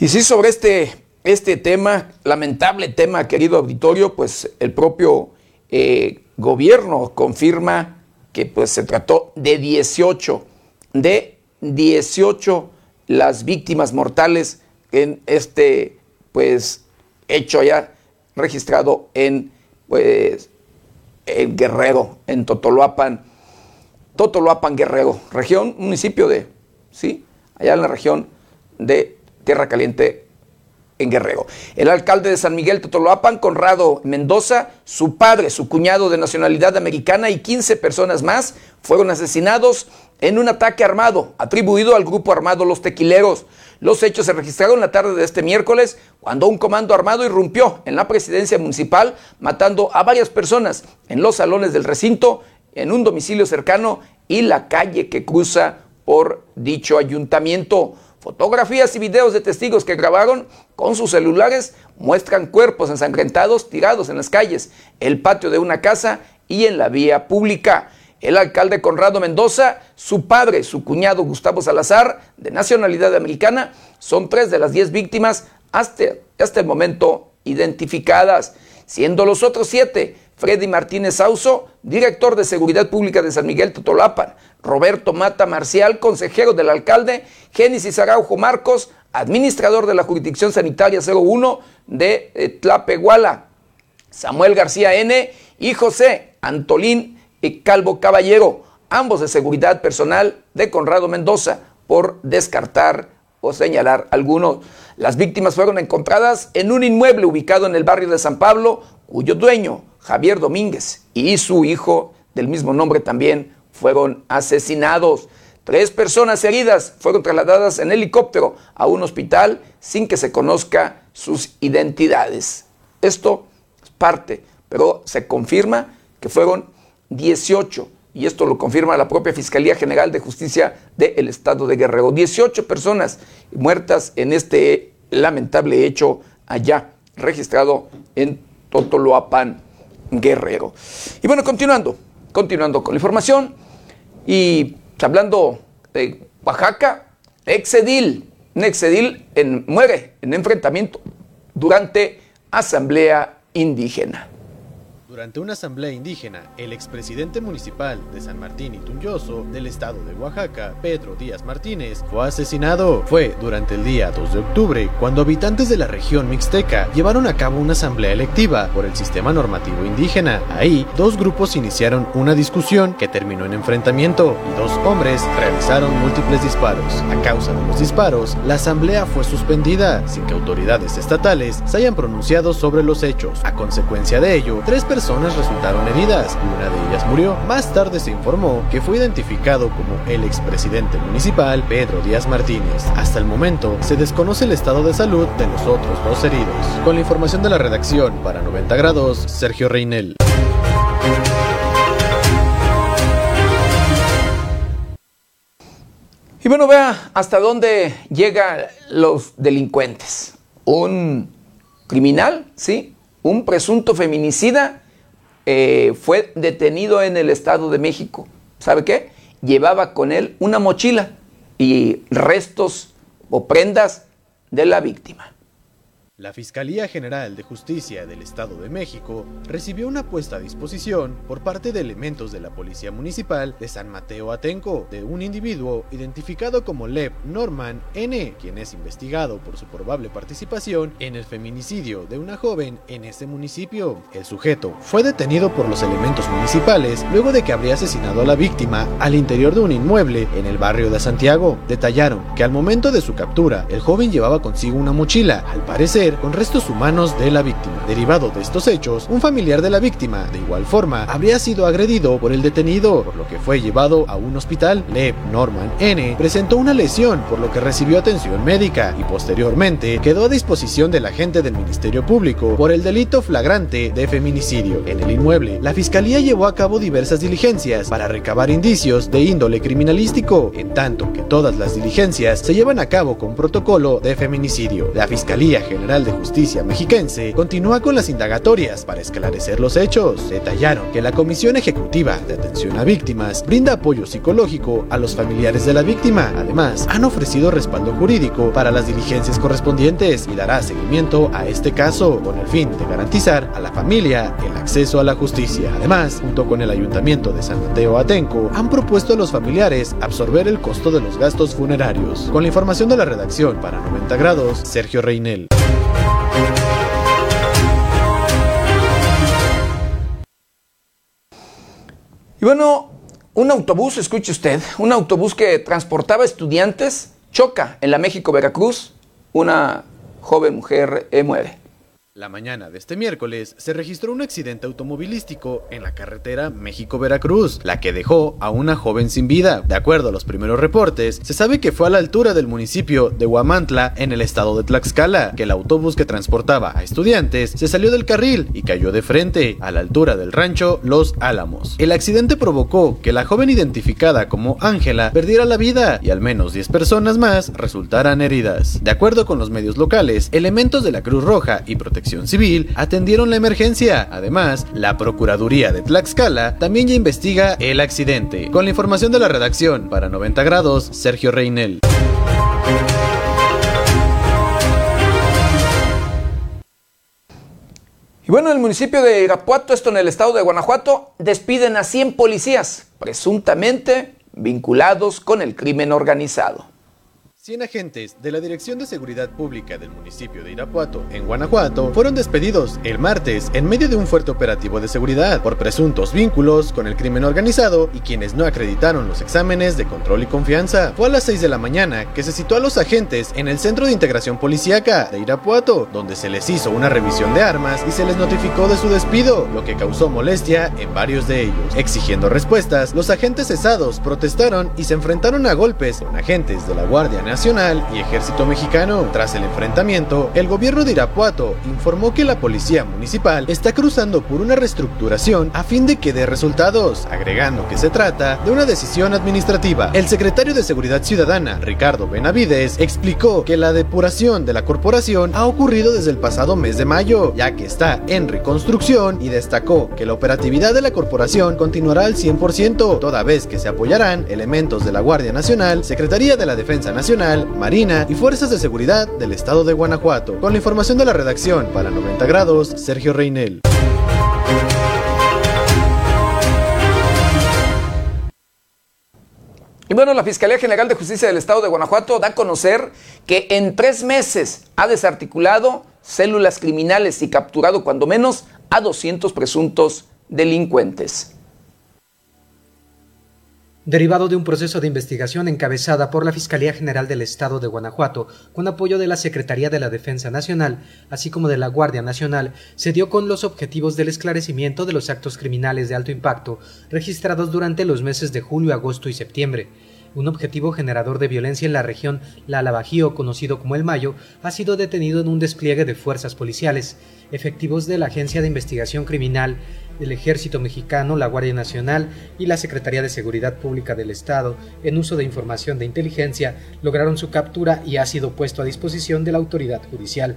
A: Y sí, sobre este, este tema, lamentable tema, querido auditorio, pues el propio eh, gobierno confirma que pues se trató de 18, de 18 las víctimas mortales en este pues hecho ya registrado en pues en Guerrero, en Totoloapan, Totoloapan Guerrero, región, municipio de, sí, allá en la región de Tierra Caliente en Guerrero. El alcalde de San Miguel Totoloapan, Conrado Mendoza, su padre, su cuñado de nacionalidad americana y 15 personas más fueron asesinados en un ataque armado atribuido al grupo armado Los Tequileros. Los hechos se registraron la tarde de este miércoles cuando un comando armado irrumpió en la presidencia municipal matando a varias personas en los salones del recinto, en un domicilio cercano y la calle que cruza por dicho ayuntamiento. Fotografías y videos de testigos que grabaron con sus celulares muestran cuerpos ensangrentados tirados en las calles, el patio de una casa y en la vía pública. El alcalde Conrado Mendoza, su padre, su cuñado Gustavo Salazar, de nacionalidad americana, son tres de las diez víctimas hasta, hasta el momento identificadas, siendo los otros siete Freddy Martínez Sauso, director de Seguridad Pública de San Miguel Totolapan, Roberto Mata Marcial, consejero del alcalde, Génesis Araujo Marcos, administrador de la Jurisdicción Sanitaria 01 de eh, Tlapehuala, Samuel García N. y José Antolín Calvo Caballero, ambos de seguridad personal de Conrado Mendoza, por descartar o señalar algunos. Las víctimas fueron encontradas en un inmueble ubicado en el barrio de San Pablo, cuyo dueño, Javier Domínguez, y su hijo del mismo nombre también fueron asesinados. Tres personas heridas fueron trasladadas en helicóptero a un hospital sin que se conozca sus identidades. Esto es parte, pero se confirma que fueron 18, y esto lo confirma la propia Fiscalía General de Justicia del Estado de Guerrero. 18 personas muertas en este lamentable hecho allá, registrado en Totoloapan, Guerrero. Y bueno, continuando, continuando con la información, y hablando de Oaxaca, Exedil, Exedil en, muere en enfrentamiento durante asamblea indígena.
D: Durante una asamblea indígena, el expresidente municipal de San Martín y Tunyoso del estado de Oaxaca, Pedro Díaz Martínez, fue asesinado. Fue durante el día 2 de octubre cuando habitantes de la región mixteca llevaron a cabo una asamblea electiva por el sistema normativo indígena. Ahí, dos grupos iniciaron una discusión que terminó en enfrentamiento y dos hombres realizaron múltiples disparos. A causa de los disparos, la asamblea fue suspendida sin que autoridades estatales se hayan pronunciado sobre los hechos. A consecuencia de ello, tres personas personas resultaron heridas y una de ellas murió. Más tarde se informó que fue identificado como el expresidente municipal Pedro Díaz Martínez. Hasta el momento se desconoce el estado de salud de los otros dos heridos. Con la información de la redacción para 90 grados, Sergio Reinel.
A: Y bueno, vea hasta dónde llegan los delincuentes. Un criminal, ¿sí? Un presunto feminicida eh, fue detenido en el Estado de México. ¿Sabe qué? Llevaba con él una mochila y restos o prendas de la víctima.
D: La Fiscalía General de Justicia del Estado de México recibió una puesta a disposición por parte de elementos de la Policía Municipal de San Mateo Atenco de un individuo identificado como Lev Norman N., quien es investigado por su probable participación en el feminicidio de una joven en ese municipio. El sujeto fue detenido por los elementos municipales luego de que habría asesinado a la víctima al interior de un inmueble en el barrio de Santiago. Detallaron que al momento de su captura, el joven llevaba consigo una mochila, al parecer con restos humanos de la víctima. Derivado de estos hechos, un familiar de la víctima, de igual forma, habría sido agredido por el detenido, por lo que fue llevado a un hospital. Lev Norman N. presentó una lesión, por lo que recibió atención médica y posteriormente quedó a disposición del agente del Ministerio Público por el delito flagrante de feminicidio. En el inmueble, la fiscalía llevó a cabo diversas diligencias para recabar indicios de índole criminalístico, en tanto que todas las diligencias se llevan a cabo con protocolo de feminicidio. La Fiscalía General de Justicia mexiquense continúa con las indagatorias para esclarecer los hechos. Detallaron que la Comisión Ejecutiva de Atención a Víctimas brinda apoyo psicológico a los familiares de la víctima. Además, han ofrecido respaldo jurídico para las diligencias correspondientes y dará seguimiento a este caso con el fin de garantizar a la familia el acceso a la justicia. Además, junto con el Ayuntamiento de San Mateo Atenco, han propuesto a los familiares absorber el costo de los gastos funerarios. Con la información de la redacción para 90 grados, Sergio Reinel.
A: Y bueno, un autobús, escuche usted, un autobús que transportaba estudiantes choca en la México-Veracruz, una joven mujer muere.
D: La mañana de este miércoles se registró un accidente automovilístico en la carretera México-Veracruz, la que dejó a una joven sin vida. De acuerdo a los primeros reportes, se sabe que fue a la altura del municipio de Huamantla, en el estado de Tlaxcala, que el autobús que transportaba a estudiantes se salió del carril y cayó de frente, a la altura del rancho Los Álamos. El accidente provocó que la joven identificada como Ángela perdiera la vida y al menos 10 personas más resultaran heridas. De acuerdo con los medios locales, elementos de la Cruz Roja y Protección Civil atendieron la emergencia. Además, la Procuraduría de Tlaxcala también ya investiga el accidente. Con la información de la redacción, para 90 grados, Sergio Reinel.
A: Y bueno, en el municipio de Irapuato, esto en el estado de Guanajuato, despiden a 100 policías, presuntamente vinculados con el crimen organizado.
D: 100 agentes de la Dirección de Seguridad Pública del municipio de Irapuato, en Guanajuato, fueron despedidos el martes en medio de un fuerte operativo de seguridad por presuntos vínculos con el crimen organizado y quienes no acreditaron los exámenes de control y confianza. Fue a las 6 de la mañana que se citó a los agentes en el Centro de Integración Policíaca de Irapuato, donde se les hizo una revisión de armas y se les notificó de su despido, lo que causó molestia en varios de ellos. Exigiendo respuestas, los agentes cesados protestaron y se enfrentaron a golpes con agentes de la Guardia Nacional Nacional y Ejército Mexicano. Tras el enfrentamiento, el gobierno de Irapuato informó que la policía municipal está cruzando por una reestructuración a fin de que dé resultados, agregando que se trata de una decisión administrativa. El secretario de Seguridad Ciudadana, Ricardo Benavides, explicó que la depuración de la corporación ha ocurrido desde el pasado mes de mayo, ya que está en reconstrucción y destacó que la operatividad de la corporación continuará al 100%, toda vez que se apoyarán elementos de la Guardia Nacional, Secretaría de la Defensa Nacional, Marina y Fuerzas de Seguridad del Estado de Guanajuato. Con la información de la redacción para 90 grados, Sergio Reinel.
A: Y bueno, la Fiscalía General de Justicia del Estado de Guanajuato da a conocer que en tres meses ha desarticulado células criminales y capturado cuando menos a 200 presuntos delincuentes
G: derivado de un proceso de investigación encabezada por la Fiscalía General del Estado de Guanajuato, con apoyo de la Secretaría de la Defensa Nacional, así como de la Guardia Nacional, se dio con los objetivos del esclarecimiento de los actos criminales de alto impacto registrados durante los meses de julio, agosto y septiembre. Un objetivo generador de violencia en la región La Lavajío, conocido como El Mayo, ha sido detenido en un despliegue de fuerzas policiales, efectivos de la Agencia de Investigación Criminal, el Ejército Mexicano, la Guardia Nacional y la Secretaría de Seguridad Pública del Estado, en uso de información de inteligencia, lograron su captura y ha sido puesto a disposición de la autoridad judicial.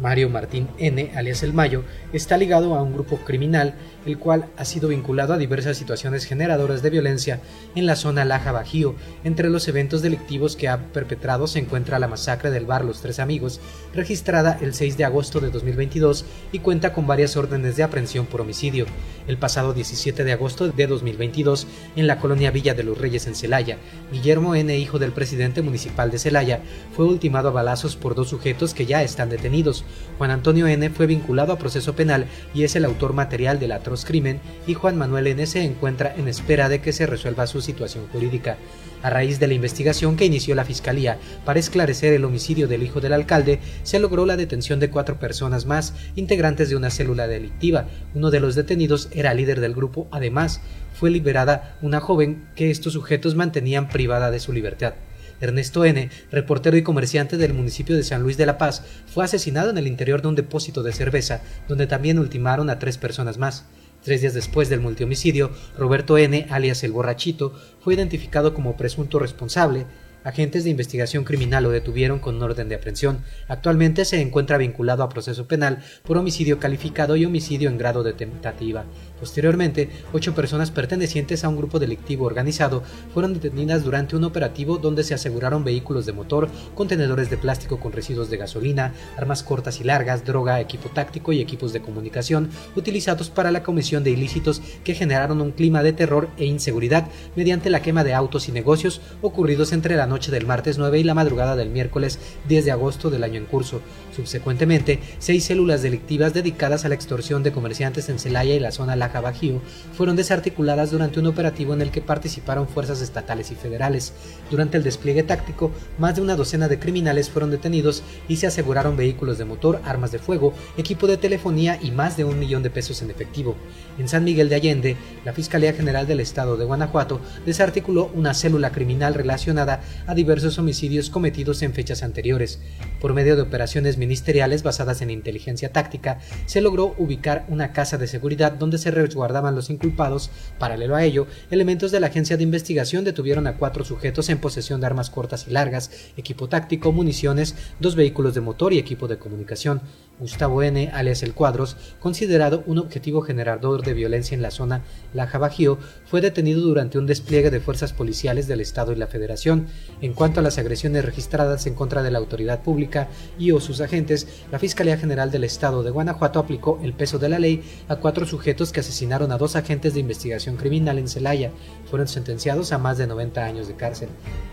G: Mario Martín N., alias El Mayo, está ligado a un grupo criminal, el cual ha sido vinculado a diversas situaciones generadoras de violencia en la zona Laja Bajío. Entre los eventos delictivos que ha perpetrado se encuentra la masacre del bar Los Tres Amigos, registrada el 6 de agosto de 2022 y cuenta con varias órdenes de aprehensión por homicidio. El pasado 17 de agosto de 2022, en la colonia Villa de los Reyes en Celaya, Guillermo N., hijo del presidente municipal de Celaya, fue ultimado a balazos por dos sujetos que ya están detenidos. Juan Antonio N. fue vinculado a proceso penal y es el autor material del atroz crimen y Juan Manuel N. se encuentra en espera de que se resuelva su situación jurídica. A raíz de la investigación que inició la Fiscalía para esclarecer el homicidio del hijo del alcalde, se logró la detención de cuatro personas más, integrantes de una célula delictiva. Uno de los detenidos era líder del grupo, además, fue liberada una joven que estos sujetos mantenían privada de su libertad. Ernesto N., reportero y comerciante del municipio de San Luis de la Paz, fue asesinado en el interior de un depósito de cerveza, donde también ultimaron a tres personas más. Tres días después del multihomicidio, Roberto N., alias el borrachito, fue identificado como presunto responsable Agentes de investigación criminal lo detuvieron con orden de aprehensión. Actualmente se encuentra vinculado a proceso penal por homicidio calificado y homicidio en grado de tentativa. Posteriormente, ocho personas pertenecientes a un grupo delictivo organizado fueron detenidas durante un operativo donde se aseguraron vehículos de motor, contenedores de plástico con residuos de gasolina, armas cortas y largas, droga, equipo táctico y equipos de comunicación utilizados para la comisión de ilícitos que generaron un clima de terror e inseguridad mediante la quema de autos y negocios ocurridos entre la noche del martes 9 y la madrugada del miércoles 10 de agosto del año en curso. Subsecuentemente, seis células delictivas dedicadas a la extorsión de comerciantes en Celaya y la zona Laja Bajío fueron desarticuladas durante un operativo en el que participaron fuerzas estatales y federales. Durante el despliegue táctico, más de una docena de criminales fueron detenidos y se aseguraron vehículos de motor, armas de fuego, equipo de telefonía y más de un millón de pesos en efectivo. En San Miguel de Allende, la Fiscalía General del Estado de Guanajuato desarticuló una célula criminal relacionada a diversos homicidios cometidos en fechas anteriores. Por medio de operaciones ministeriales basadas en inteligencia táctica, se logró ubicar una casa de seguridad donde se resguardaban los inculpados. Paralelo a ello, elementos de la agencia de investigación detuvieron a cuatro sujetos en posesión de armas cortas y largas, equipo táctico, municiones, dos vehículos de motor y equipo de comunicación. Gustavo N., alias El Cuadros, considerado un objetivo generador de violencia en la zona Laja Bajío, fue detenido durante un despliegue de fuerzas policiales del Estado y la Federación. En cuanto a las agresiones registradas en contra de la autoridad pública y o sus agentes, la Fiscalía General del Estado de Guanajuato aplicó el peso de la ley a cuatro sujetos que asesinaron a dos agentes de investigación criminal en Celaya. Fueron sentenciados a más de 90 años de cárcel.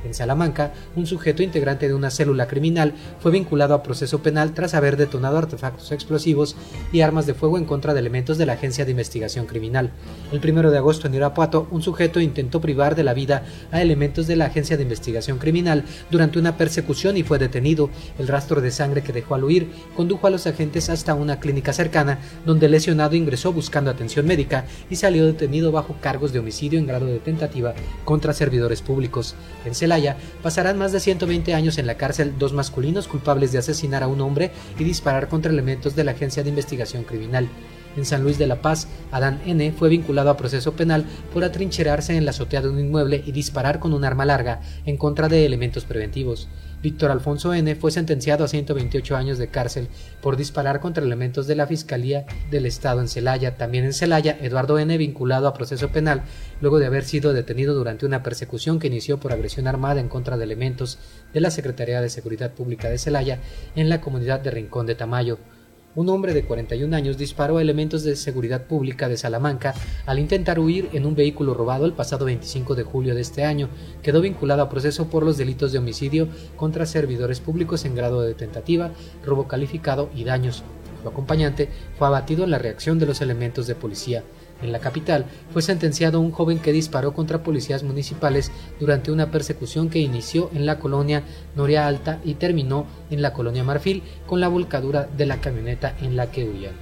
G: En Salamanca, un sujeto integrante de una célula criminal fue vinculado a proceso penal tras haber detonado artefactos explosivos y armas de fuego en contra de elementos de la Agencia de Investigación Criminal. El primero de agosto en Irapuato, un sujeto intentó privar de la vida a elementos de la Agencia de Investigación Criminal durante una persecución y fue detenido. El rastro de sangre que dejó al huir condujo a los agentes hasta una clínica cercana, donde el lesionado ingresó buscando atención médica y salió detenido bajo cargos de homicidio en grado de tentativa contra servidores públicos. En Celaya pasarán más de 120 años en la cárcel dos masculinos culpables de asesinar a un hombre y disparar contra elementos de la Agencia de Investigación Criminal. En San Luis de la Paz, Adán N. fue vinculado a proceso penal por atrincherarse en la azotea de un inmueble y disparar con un arma larga en contra de elementos preventivos. Víctor Alfonso N. fue sentenciado a 128 años de cárcel por disparar contra elementos de la Fiscalía del Estado en Celaya. También en Celaya, Eduardo N. vinculado a proceso penal luego de haber sido detenido durante una persecución que inició por agresión armada en contra de elementos de la Secretaría de Seguridad Pública de Celaya en la comunidad de Rincón de Tamayo un hombre de 41 años disparó a elementos de seguridad pública de Salamanca al intentar huir en un vehículo robado el pasado 25 de julio de este año. Quedó vinculado a proceso por los delitos de homicidio contra servidores públicos en grado de tentativa, robo calificado y daños. Su acompañante fue abatido en la reacción de los elementos de policía. En la capital fue sentenciado un joven que disparó contra policías municipales durante una persecución que inició en la colonia Noria Alta y terminó en la colonia Marfil con la volcadura de la camioneta en la que huían.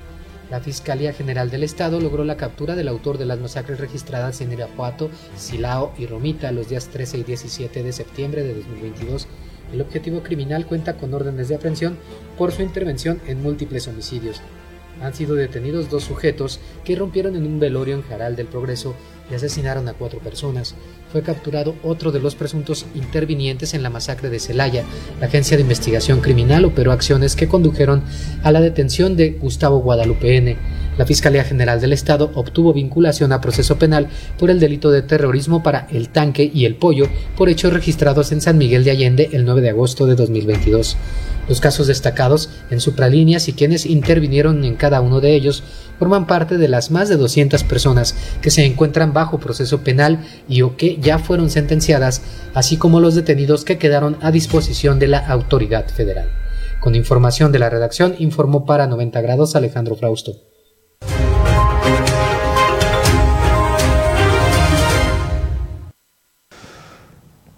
G: La Fiscalía General del Estado logró la captura del autor de las masacres registradas en Irapuato, Silao y Romita los días 13 y 17 de septiembre de 2022. El objetivo criminal cuenta con órdenes de aprehensión por su intervención en múltiples homicidios han sido detenidos dos sujetos que irrumpieron en un velorio en Jaral del Progreso y asesinaron a cuatro personas. Fue capturado otro de los presuntos intervinientes en la masacre de Celaya. La Agencia de Investigación Criminal operó acciones que condujeron a la detención de Gustavo Guadalupe N. La Fiscalía General del Estado obtuvo vinculación a proceso penal por el delito de terrorismo para el tanque y el pollo por hechos registrados en San Miguel de Allende el 9 de agosto de 2022. Los casos destacados en supralíneas y quienes intervinieron en cada uno de ellos forman parte de las más de 200 personas que se encuentran bajo proceso penal y o que ya fueron sentenciadas, así como los detenidos que quedaron a disposición de la autoridad federal. Con información de la redacción, informó para 90 grados Alejandro Frausto.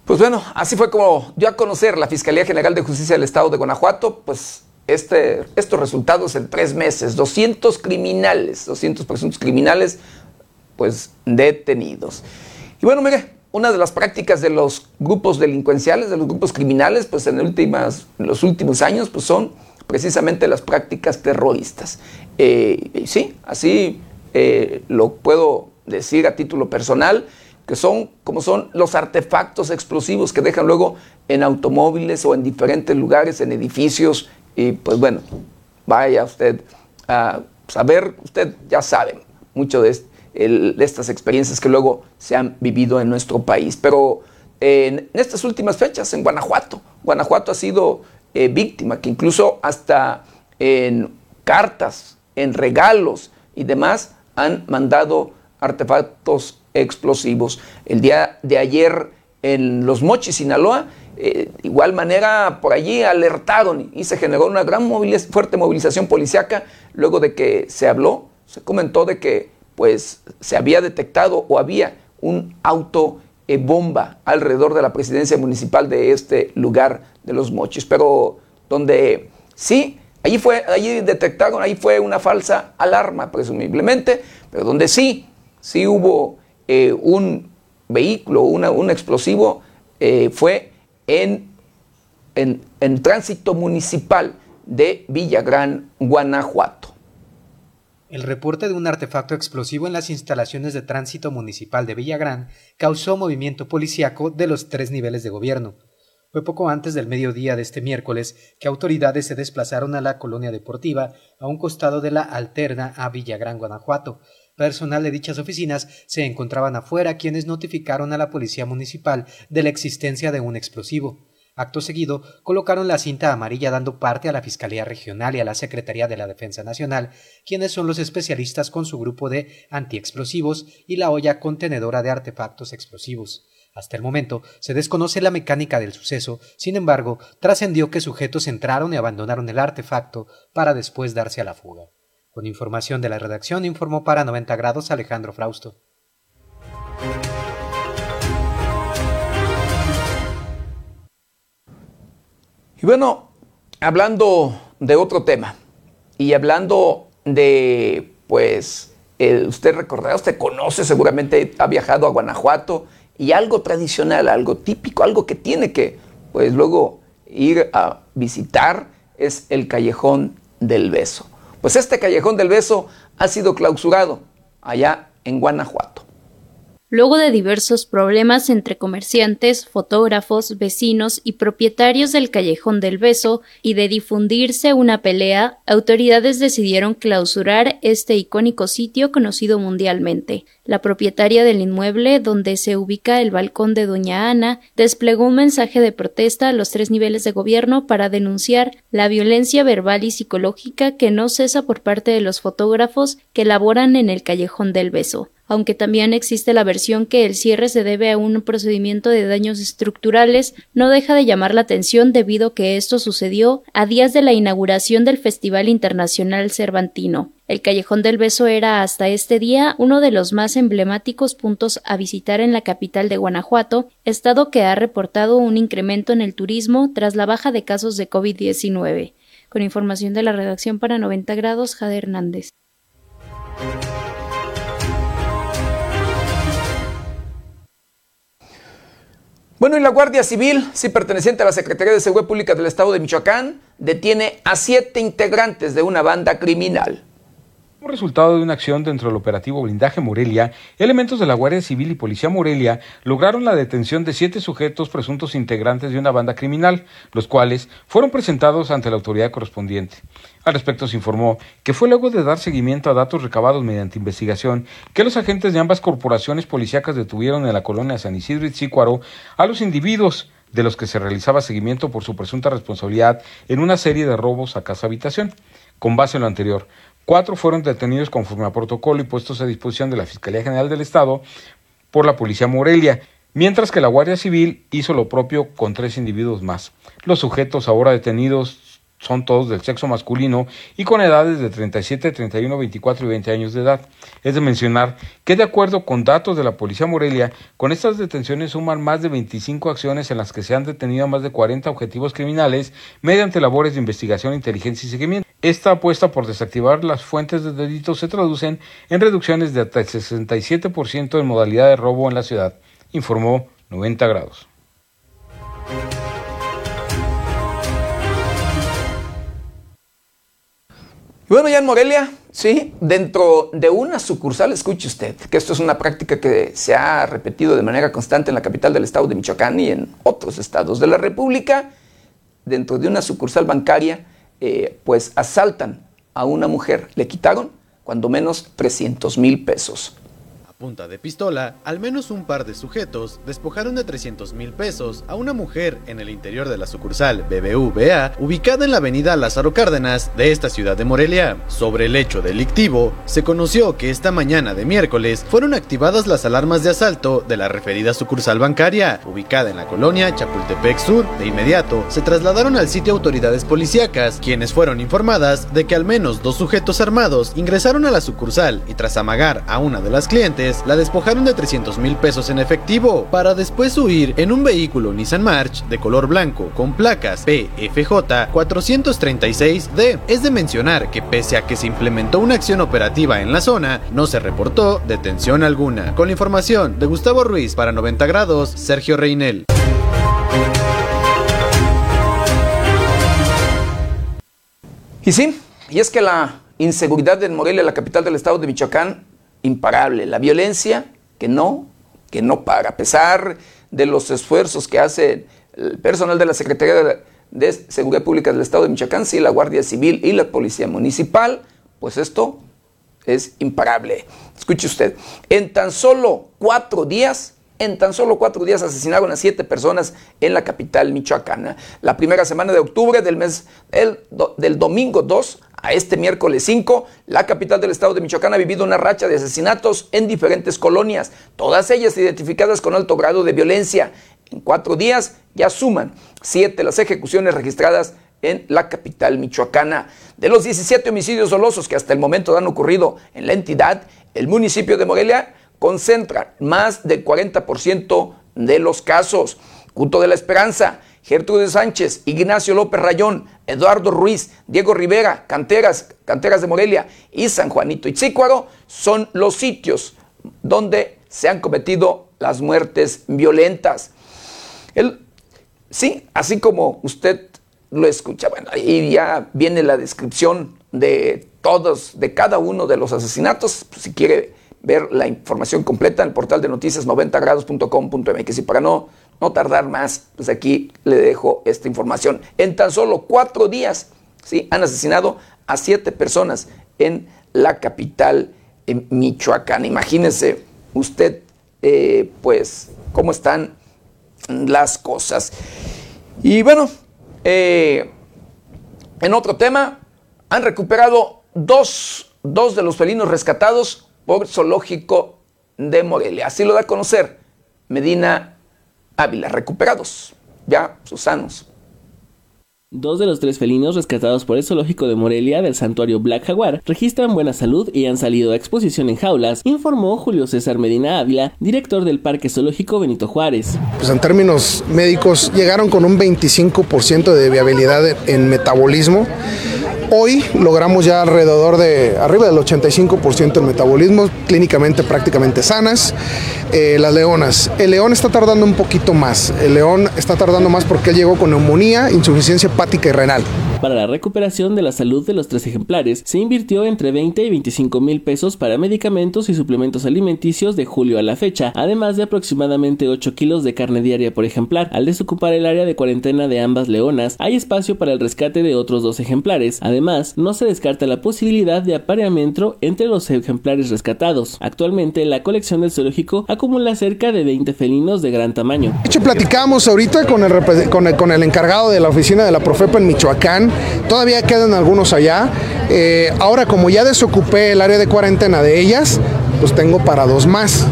A: Pues bueno, así fue como dio a conocer la Fiscalía General de Justicia del Estado de Guanajuato, pues este, estos resultados en tres meses, 200 criminales, 200 presuntos criminales, pues detenidos. Y bueno, mire, una de las prácticas de los grupos delincuenciales, de los grupos criminales, pues en, últimas, los últimos años, pues son precisamente las prácticas terroristas. Eh, sí, así eh, lo puedo decir a título personal que son como son los artefactos explosivos que dejan luego en automóviles o en diferentes lugares, en edificios. Y pues bueno, vaya usted a saber, usted ya sabe mucho de, estas experiencias que luego se han vivido en nuestro país. Pero en, estas últimas fechas, en Guanajuato, Guanajuato ha sido eh, víctima, que incluso hasta en cartas, en regalos y demás han mandado artefactos explosivos. El día de ayer en Los Mochis, Sinaloa, eh, igual manera por allí alertaron y se generó una gran fuerte movilización policiaca luego de que se habló, se comentó de que pues se había detectado o había un auto eh, bomba alrededor de la presidencia municipal de este lugar de los mochis, pero donde sí, allí fue, allí detectaron, ahí fue una falsa alarma, presumiblemente, pero donde sí, sí hubo eh, un vehículo, un explosivo, eh, fue en, en, en tránsito municipal de Villagrán, Guanajuato.
G: El reporte de un artefacto explosivo en las instalaciones de tránsito municipal de Villagrán causó movimiento policíaco de los tres niveles de gobierno. Fue poco antes del mediodía de este miércoles que autoridades se desplazaron a la colonia deportiva a un costado de la alterna a Villagrán, Guanajuato. Personal de dichas oficinas se encontraban afuera quienes notificaron a la policía municipal de la existencia de un explosivo. Acto seguido, colocaron la cinta amarilla dando parte a la Fiscalía Regional y a la Secretaría de la Defensa Nacional, quienes son los especialistas con su grupo de antiexplosivos y la olla contenedora de artefactos explosivos. Hasta el momento se desconoce la mecánica del suceso, sin embargo, trascendió que sujetos entraron y abandonaron el artefacto para después darse a la fuga. Con información de la redacción informó para 90 grados Alejandro Frausto.
A: Y bueno, hablando de otro tema y hablando de, pues, usted recordará, usted conoce, seguramente ha viajado a Guanajuato y algo tradicional, algo típico, algo que tiene que, pues, luego ir a visitar es el Callejón del Beso. Pues este Callejón del Beso ha sido clausurado allá en Guanajuato.
C: Luego de diversos problemas entre comerciantes, fotógrafos, vecinos y propietarios del Callejón del Beso y de difundirse una pelea, autoridades decidieron clausurar este icónico sitio conocido mundialmente. La propietaria del inmueble donde se ubica el balcón de Doña Ana desplegó un mensaje de protesta a los tres niveles de gobierno para denunciar la violencia verbal y psicológica que no cesa por parte de los fotógrafos que laboran en el Callejón del Beso aunque también existe la versión que el cierre se debe a un procedimiento de daños estructurales, no deja de llamar la atención debido que esto sucedió a días de la inauguración del Festival Internacional Cervantino. El Callejón del Beso era hasta este día uno de los más emblemáticos puntos a visitar en la capital de Guanajuato, estado que ha reportado un incremento en el turismo tras la baja de casos de COVID-19. Con información de la redacción para 90 grados, Jade Hernández.
A: Bueno, y la Guardia Civil, sí perteneciente a la Secretaría de Seguridad Pública del Estado de Michoacán, detiene a siete integrantes de una banda criminal.
M: Como resultado de una acción dentro del operativo Blindaje Morelia, elementos de la Guardia Civil y Policía Morelia lograron la detención de siete sujetos presuntos integrantes de una banda criminal, los cuales fueron presentados ante la autoridad correspondiente. Al respecto se informó que fue luego de dar seguimiento a datos recabados mediante investigación que los agentes de ambas corporaciones policíacas detuvieron en la colonia San Isidro y Tzícuaro a los individuos de los que se realizaba seguimiento por su presunta responsabilidad en una serie de robos a casa habitación. Con base en lo anterior, Cuatro fueron detenidos conforme a protocolo y puestos a disposición de la Fiscalía General del Estado por la Policía Morelia, mientras que la Guardia Civil hizo lo propio con tres individuos más. Los sujetos ahora detenidos son todos del sexo masculino y con edades de 37, 31, 24 y 20 años de edad. Es de mencionar que de acuerdo con datos de la Policía Morelia, con estas detenciones suman más de 25 acciones en las que se han detenido a más de 40 objetivos criminales mediante labores de investigación, inteligencia y seguimiento. Esta apuesta por desactivar las fuentes de delitos se traducen en reducciones de hasta el 67% en modalidad de robo en la ciudad, informó 90 grados.
A: Y bueno, ya en Morelia, sí, dentro de una sucursal, escuche usted, que esto es una práctica que se ha repetido de manera constante en la capital del estado de Michoacán y en otros estados de la República, dentro de una sucursal bancaria, eh, pues asaltan a una mujer, le quitaron cuando menos 300 mil pesos.
D: Punta de pistola, al menos un par de sujetos despojaron de 300 mil pesos a una mujer en el interior de la sucursal BBVA, ubicada en la avenida Lázaro Cárdenas de esta ciudad de Morelia. Sobre el hecho delictivo, se conoció que esta mañana de miércoles fueron activadas las alarmas de asalto de la referida sucursal bancaria, ubicada en la colonia Chapultepec Sur. De inmediato, se trasladaron al sitio autoridades policíacas, quienes fueron informadas de que al menos dos sujetos armados ingresaron a la sucursal y tras amagar a una de las clientes, la despojaron de 300 mil pesos en efectivo, para después huir en un vehículo Nissan March de color blanco con placas PFJ 436D. Es de mencionar que pese a que se implementó una acción operativa en la zona, no se reportó detención alguna. Con la información de Gustavo Ruiz para 90 grados, Sergio Reinel.
A: Y sí, y es que la inseguridad en Morelia, la capital del estado de Michoacán, imparable. La violencia que no, que no para. A pesar de los esfuerzos que hace el personal de la Secretaría de, Seguridad Pública del estado de Michoacán, sí, la Guardia Civil y la Policía Municipal, pues esto es imparable. Escuche usted, en tan solo cuatro días, en tan solo cuatro días asesinaron a siete personas en la capital michoacana. La primera semana de octubre del mes, el, del domingo 2 a este miércoles 5, la capital del estado de Michoacán ha vivido una racha de asesinatos en diferentes colonias, todas ellas identificadas con alto grado de violencia. En cuatro días ya suman siete las ejecuciones registradas en la capital michoacana. De los 17 homicidios dolosos que hasta el momento han ocurrido en la entidad, el municipio de Morelia concentra más del 40% de los casos. Culto de la Esperanza, Gertrude Sánchez, Ignacio López Rayón, Eduardo Ruiz, Diego Rivera, Canteras, de Morelia y San Juanito Itzícuaro son los sitios donde se han cometido las muertes violentas. Sí, así como usted lo escucha, bueno, ahí ya viene la descripción de todos, de cada uno de los asesinatos, si quiere ver la información completa en el portal de noticias 90grados.com.mx y para no, no tardar más, pues aquí le dejo esta información. En tan solo cuatro días, ¿sí? Han asesinado a siete personas en la capital Michoacán. Imagínese usted, eh, pues, cómo están las cosas. Y bueno, eh, en otro tema, han recuperado dos, dos de los felinos rescatados por Zoológico de Morelia. Así lo da a conocer Medina Ávila, recuperados, ya sanos.
K: Dos de los tres felinos rescatados por el zoológico de Morelia del santuario Black Jaguar registran buena salud y han salido a exposición en jaulas, informó Julio César Medina Ávila, director del Parque Zoológico Benito Juárez.
N: Pues en términos médicos llegaron con un 25% de viabilidad en metabolismo Hoy logramos ya alrededor de arriba del 85% del metabolismo, clínicamente prácticamente sanas. Eh, las leonas. El león está tardando un poquito más. El león está tardando más porque él llegó con neumonía, insuficiencia hepática y renal.
K: Para la recuperación de la salud de los tres ejemplares, se invirtió entre 20 y 25 mil pesos para medicamentos y suplementos alimenticios de julio a la fecha, además de aproximadamente 8 kilos de carne diaria por ejemplar. Al desocupar el área de cuarentena de ambas leonas, hay espacio para el rescate de otros dos ejemplares. Además, no se descarta la posibilidad de apareamiento entre los ejemplares rescatados. Actualmente, la colección del zoológico acumula cerca de 20 felinos de gran tamaño.
N: De hecho, platicamos ahorita con el, con el, con el encargado de la oficina de la Profepa en Michoacán todavía quedan algunos allá. Eh, ahora como ya desocupé el área de cuarentena de ellas, pues tengo para dos más.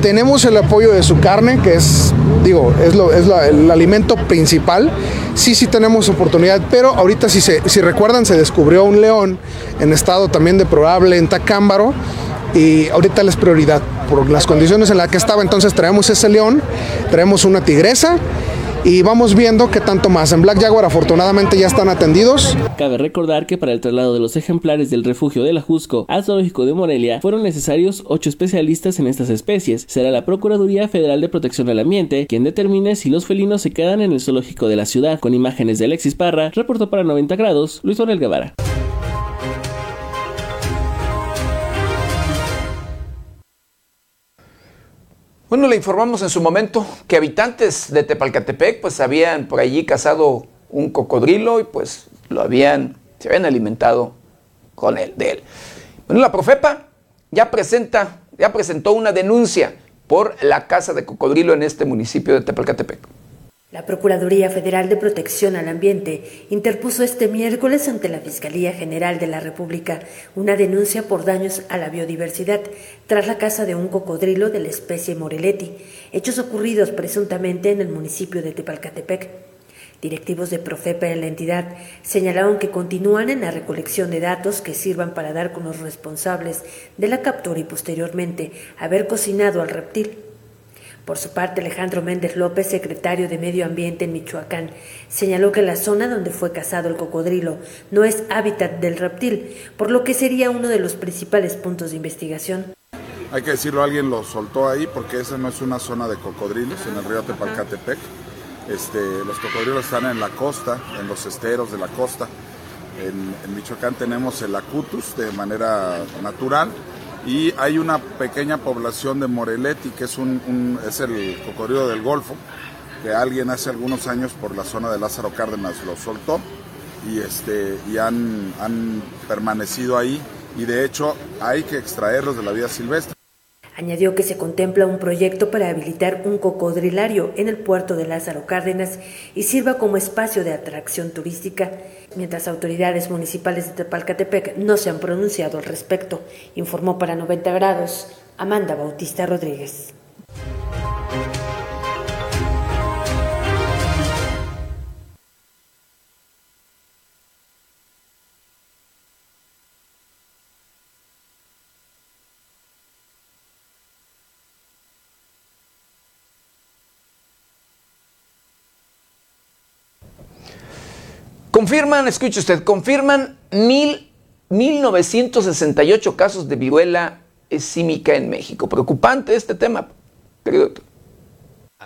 N: Tenemos el apoyo de su carne, que es, digo, es, lo, es el alimento principal. Sí, sí tenemos oportunidad, pero ahorita si, se, si recuerdan se descubrió un león en estado también de probable en Tacámbaro y ahorita es prioridad por las condiciones en las que estaba. Entonces traemos ese león, traemos una tigresa y vamos viendo qué tanto más. En Black Jaguar afortunadamente ya están atendidos.
K: Cabe recordar que para el traslado de los ejemplares del refugio de la Jusco al zoológico de Morelia fueron necesarios ocho especialistas en estas especies. Será la Procuraduría Federal de Protección al Ambiente quien determine si los felinos se quedan en el zoológico de la ciudad. Con imágenes de Alexis Parra, reportó para 90 grados Luis Orel Guevara.
A: Bueno, le informamos en su momento que habitantes de Tepalcatepec pues habían por allí cazado un cocodrilo y pues lo habían, se habían alimentado con él, de él. Bueno, la Profepa ya presenta ya presentó una denuncia por la caza de cocodrilo en este municipio de Tepalcatepec.
F: La Procuraduría Federal de Protección al Ambiente interpuso este miércoles ante la Fiscalía General de la República una denuncia por daños a la biodiversidad tras la caza de un cocodrilo de la especie Moreleti, hechos ocurridos presuntamente en el municipio de Tepalcatepec. Directivos de Profepa en la entidad señalaron que continúan en la recolección de datos que sirvan para dar con los responsables de la captura y posteriormente haber cocinado al reptil. Por su parte, Alejandro Méndez López, secretario de Medio Ambiente en Michoacán, señaló que la zona donde fue cazado el cocodrilo no es hábitat del reptil, por lo que sería uno de los principales puntos de investigación.
O: Hay que decirlo, alguien lo soltó ahí porque esa no es una zona de cocodrilos en el río Tepalcatepec. Este, los cocodrilos están en la costa, en los esteros de la costa. En, en Michoacán tenemos el acutus de manera natural y hay una pequeña población de Moreletti, que es, un, es el cocodrilo del Golfo, que alguien hace algunos años por la zona de Lázaro Cárdenas lo soltó y, este, y han, han permanecido ahí y de hecho hay que extraerlos de la vida silvestre.
F: Añadió que se contempla un proyecto para habilitar un cocodrilario en el puerto de Lázaro Cárdenas y sirva como espacio de atracción turística, mientras autoridades municipales de Tepalcatepec no se han pronunciado al respecto, informó para 90 grados Amanda Bautista Rodríguez.
A: Confirman, escuche usted, confirman mil, 1968 casos de viruela símica en México. Preocupante este tema, querido.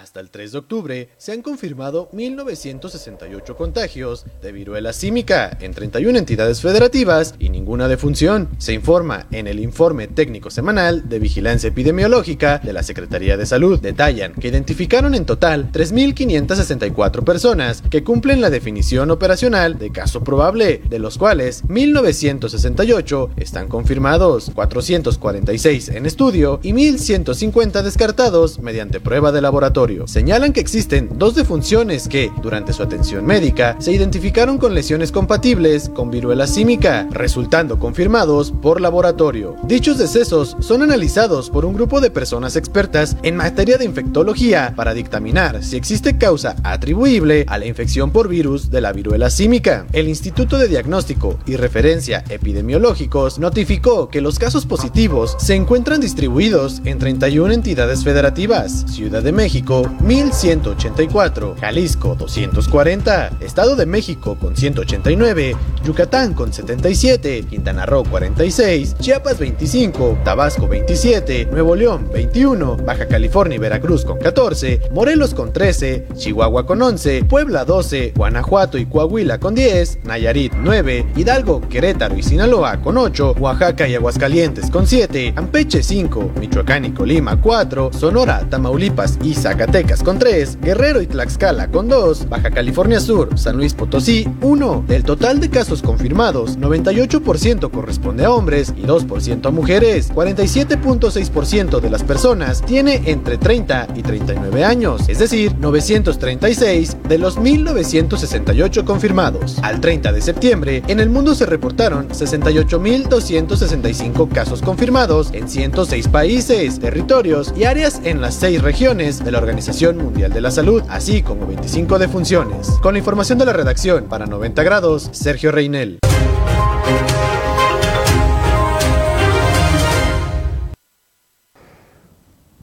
D: Hasta el 3 de octubre se han confirmado 1.968 contagios de viruela símica en 31 entidades federativas y ninguna defunción. Se informa en el informe técnico semanal de vigilancia epidemiológica de la Secretaría de Salud. Detallan que identificaron en total 3.564 personas que cumplen la definición operacional de caso probable, de los cuales 1.968 están confirmados, 446 en estudio y 1.150 descartados mediante prueba de laboratorio. Señalan que existen dos defunciones que, durante su atención médica, se identificaron con lesiones compatibles con viruela símica, resultando confirmados por laboratorio. Dichos decesos son analizados por un grupo de personas expertas en materia de infectología para dictaminar si existe causa atribuible a la infección por virus de la viruela símica. El Instituto de Diagnóstico y Referencia Epidemiológicos notificó que los casos positivos se encuentran distribuidos en 31 entidades federativas, Ciudad de México, 1184, Jalisco 240, Estado de México con 189, Yucatán con 77, Quintana Roo 46, Chiapas 25, Tabasco 27, Nuevo León 21, Baja California y Veracruz con 14, Morelos con 13, Chihuahua con 11, Puebla 12, Guanajuato y Coahuila con 10, Nayarit 9, Hidalgo, Querétaro y Sinaloa con 8, Oaxaca y Aguascalientes con 7, Ampeche 5, Michoacán y Colima 4, Sonora, Tamaulipas y Zacatecas Zacatecas con 3, Guerrero y Tlaxcala con 2, Baja California Sur, San Luis Potosí 1. Del total de casos confirmados, 98% corresponde a hombres y 2% a mujeres. 47.6% de las personas tiene entre 30 y 39 años, es decir, 936 de los 1968 confirmados. Al 30 de septiembre, en el mundo se reportaron 68.265 casos confirmados en 106 países, territorios y áreas en las 6 regiones de la Organización Mundial de la Salud, así como 25 defunciones. Con la información de la redacción para 90 grados, Sergio Reinel.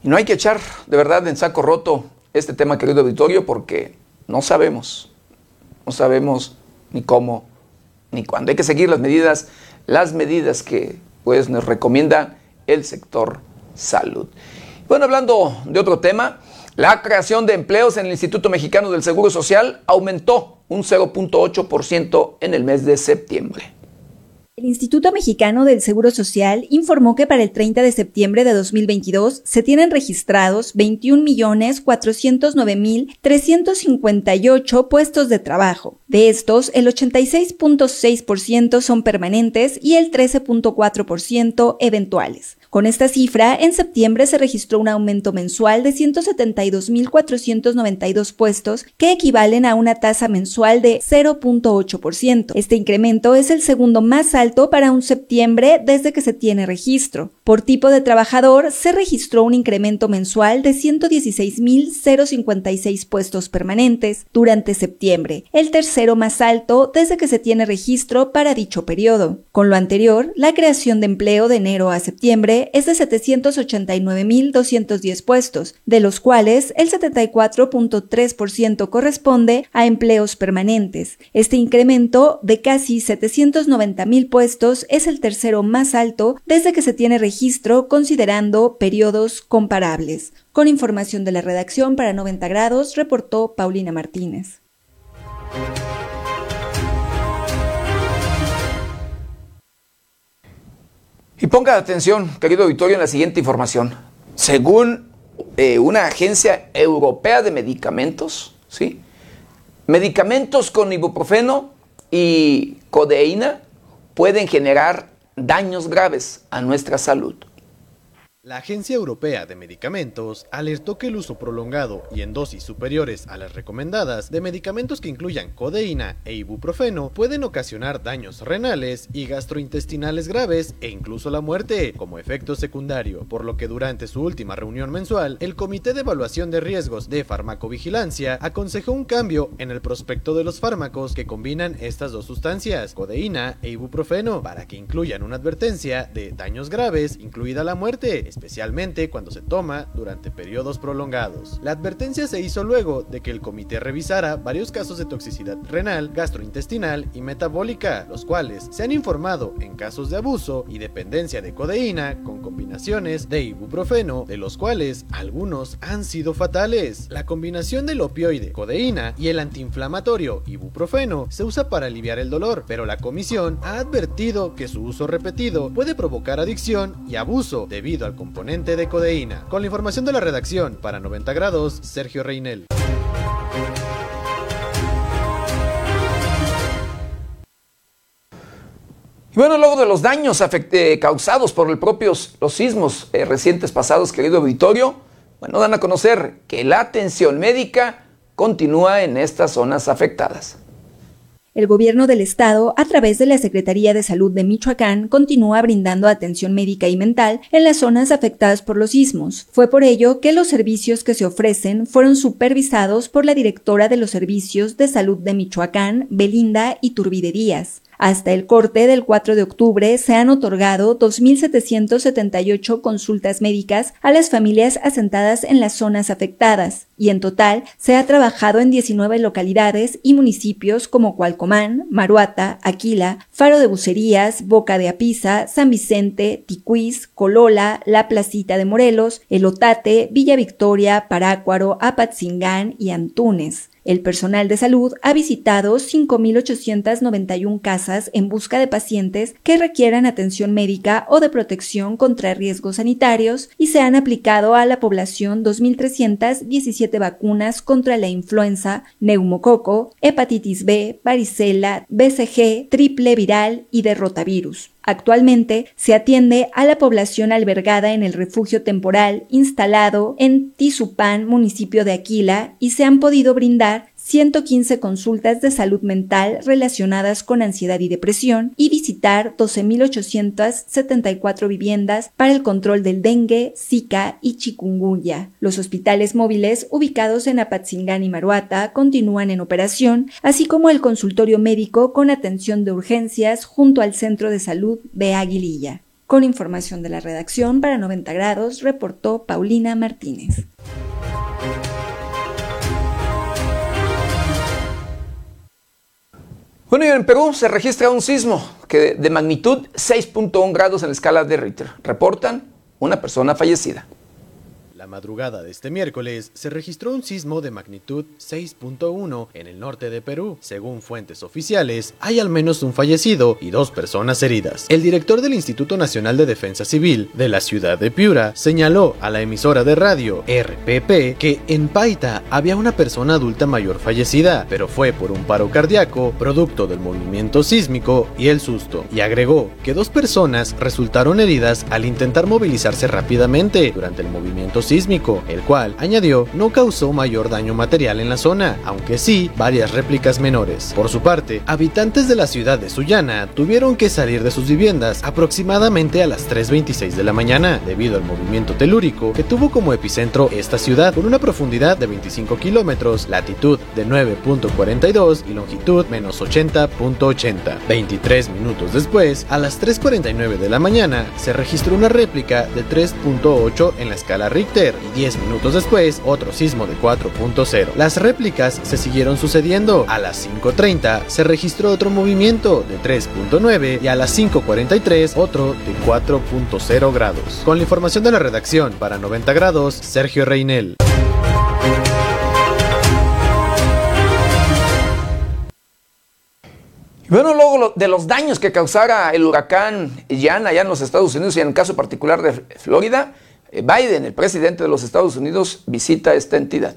A: No hay que echar de verdad en saco roto este tema, querido auditorio, porque no sabemos, no sabemos ni cómo ni cuándo. Hay que seguir las medidas, las medidas que pues nos recomienda el sector salud. Bueno, hablando de otro tema, la creación de empleos en el Instituto Mexicano del Seguro Social aumentó un 0.8% en el mes de septiembre.
J: El Instituto Mexicano del Seguro Social informó que para el 30 de septiembre de 2022 se tienen registrados 21.409.358 puestos de trabajo. De estos, el 86.6% son permanentes y el 13.4% eventuales Con esta cifra, en septiembre se registró un aumento mensual de 172.492 puestos, que equivalen a una tasa mensual de 0.8%. Este incremento es el segundo más alto para un septiembre desde que se tiene registro. Por tipo de trabajador, se registró un incremento mensual de 116.056 puestos permanentes durante septiembre, el tercero más alto desde que se tiene registro para dicho periodo. Con lo anterior, la creación de empleo de enero a septiembre es de 789.210 puestos, de los cuales el 74.3% corresponde a empleos permanentes. Este incremento de casi 790.000 puestos es el tercero más alto desde que se tiene registro considerando periodos comparables. Con información de la redacción para 90 grados, reportó Paulina Martínez.
A: Y ponga atención, querido auditorio, en la siguiente información. Según eh, una agencia europea de medicamentos, ¿sí? medicamentos con ibuprofeno y codeína pueden generar daños graves a nuestra salud.
D: La Agencia Europea de Medicamentos alertó que el uso prolongado y en dosis superiores a las recomendadas de medicamentos que incluyan codeína e ibuprofeno pueden ocasionar daños renales y gastrointestinales graves e incluso la muerte como efecto secundario, por lo que durante su última reunión mensual, el Comité de Evaluación de Riesgos de Farmacovigilancia aconsejó un cambio en el prospecto de los fármacos que combinan estas dos sustancias, codeína e ibuprofeno, para que incluyan una advertencia de daños graves, incluida la muerte especialmente cuando se toma durante periodos prolongados. La advertencia se hizo luego de que el comité revisara varios casos de toxicidad renal, gastrointestinal y metabólica, los cuales se han informado en casos de abuso y dependencia de codeína con combinaciones de ibuprofeno, de los cuales algunos han sido fatales. La combinación del opioide, codeína y el antiinflamatorio ibuprofeno se usa para aliviar el dolor, pero la comisión ha advertido que su uso repetido puede provocar adicción y abuso debido al componente de codeína. Con la información de la redacción, para 90 grados, Sergio Reinel.
A: Y bueno, luego de los daños eh, causados por los propios los sismos eh, recientes pasados, querido auditorio, bueno, dan a conocer que la atención médica continúa en estas zonas afectadas.
J: El gobierno del estado, a través de la Secretaría de Salud de Michoacán, continúa brindando atención médica y mental en las zonas afectadas por los sismos. Fue por ello que los servicios que se ofrecen fueron supervisados por la directora de los Servicios de Salud de Michoacán, Belinda Iturbide Díaz. Hasta el corte del 4 de octubre se han otorgado 2.778 consultas médicas a las familias asentadas en las zonas afectadas y en total se ha trabajado en 19 localidades y municipios como Cualcomán, Maruata, Aquila, Faro de Bucerías, Boca de Apiza, San Vicente, Ticuís, Colola, La Placita de Morelos, Elotate, Villa Victoria, Parácuaro, Apatzingán y Antunes. El personal de salud ha visitado 5.891 casas en busca de pacientes que requieran atención médica o de protección contra riesgos sanitarios y se han aplicado a la población 2.317 vacunas contra la influenza, neumococo, hepatitis B, varicela, BCG, triple viral y derrotavirus. Actualmente se atiende a la población albergada en el refugio temporal instalado en Tizupán, municipio de Aquila, y se han podido brindar 115 consultas de salud mental relacionadas con ansiedad y depresión y visitar 12.874 viviendas para el control del dengue, zika y chikungunya. Los hospitales móviles ubicados en Apatzingán y Maruata continúan en operación, así como el consultorio médico con atención de urgencias junto al centro de salud de Aguililla. Con información de la redacción para 90 grados, reportó Paulina Martínez.
A: Bueno, y en Perú se registra un sismo que de magnitud 6.1 grados en la escala de Richter. Reportan una persona fallecida.
D: La madrugada de este miércoles se registró un sismo de magnitud 6.1 en el norte de Perú. Según fuentes oficiales, hay al menos un fallecido y dos personas heridas. El director del Instituto Nacional de Defensa Civil de la ciudad de Piura señaló a la emisora de radio RPP que en Paita había una persona adulta mayor fallecida, pero fue por un paro cardíaco producto del movimiento sísmico y el susto. Y agregó que dos personas resultaron heridas al intentar movilizarse rápidamente durante el movimiento sísmico, el cual, añadió, no causó mayor daño material en la zona, aunque sí varias réplicas menores. Por su parte, habitantes de la ciudad de Sullana tuvieron que salir de sus viviendas aproximadamente a las 3.26 de la mañana, debido al movimiento telúrico que tuvo como epicentro esta ciudad con una profundidad de 25 kilómetros, latitud de 9.42 y longitud menos 80.80. 23 minutos después, a las 3.49 de la mañana, se registró una réplica de 3.8 en la escala Richter y 10 minutos después otro sismo de 4.0. Las réplicas se siguieron sucediendo. A las 5.30 se registró otro movimiento de 3.9 y a las 5.43 otro de 4.0 grados. Con la información de la redacción para 90 grados, Sergio Reinel.
A: Bueno, luego de los daños que causara el huracán Ian allá en los Estados Unidos y en el caso particular de Florida, Biden, el presidente de los Estados Unidos, visita esta entidad.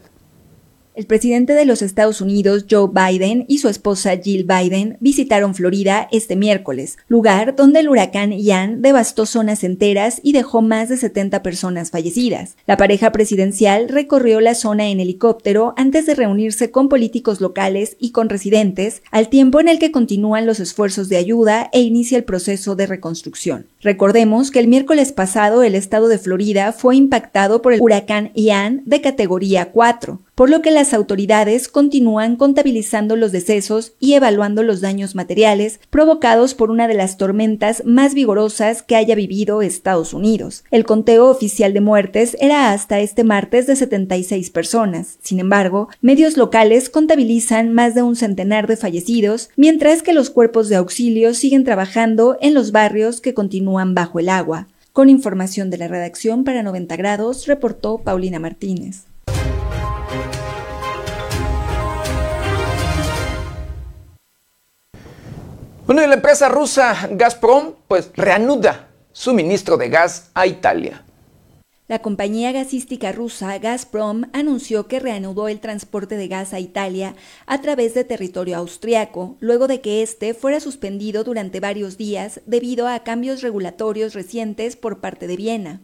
J: El presidente de los Estados Unidos, Joe Biden, y su esposa Jill Biden visitaron Florida este miércoles, lugar donde el huracán Ian devastó zonas enteras y dejó más de 70 personas fallecidas. La pareja presidencial recorrió la zona en helicóptero antes de reunirse con políticos locales y con residentes, al tiempo en el que continúan los esfuerzos de ayuda e inicia el proceso de reconstrucción. Recordemos que el miércoles pasado el estado de Florida fue impactado por el huracán Ian de categoría 4 por lo que las autoridades continúan contabilizando los decesos y evaluando los daños materiales provocados por una de las tormentas más vigorosas que haya vivido Estados Unidos. El conteo oficial de muertes era hasta este martes de 76 personas. Sin embargo, medios locales contabilizan más de un centenar de fallecidos, mientras que los cuerpos de auxilio siguen trabajando en los barrios que continúan bajo el agua. Con información de la redacción para 90 grados, reportó Paulina Martínez.
A: Bueno, y la empresa rusa Gazprom pues reanuda suministro de gas a Italia.
J: La compañía gasística rusa Gazprom anunció que reanudó el transporte de gas a Italia a través de territorio austriaco, luego de que este fuera suspendido durante varios días debido a cambios regulatorios recientes por parte de Viena.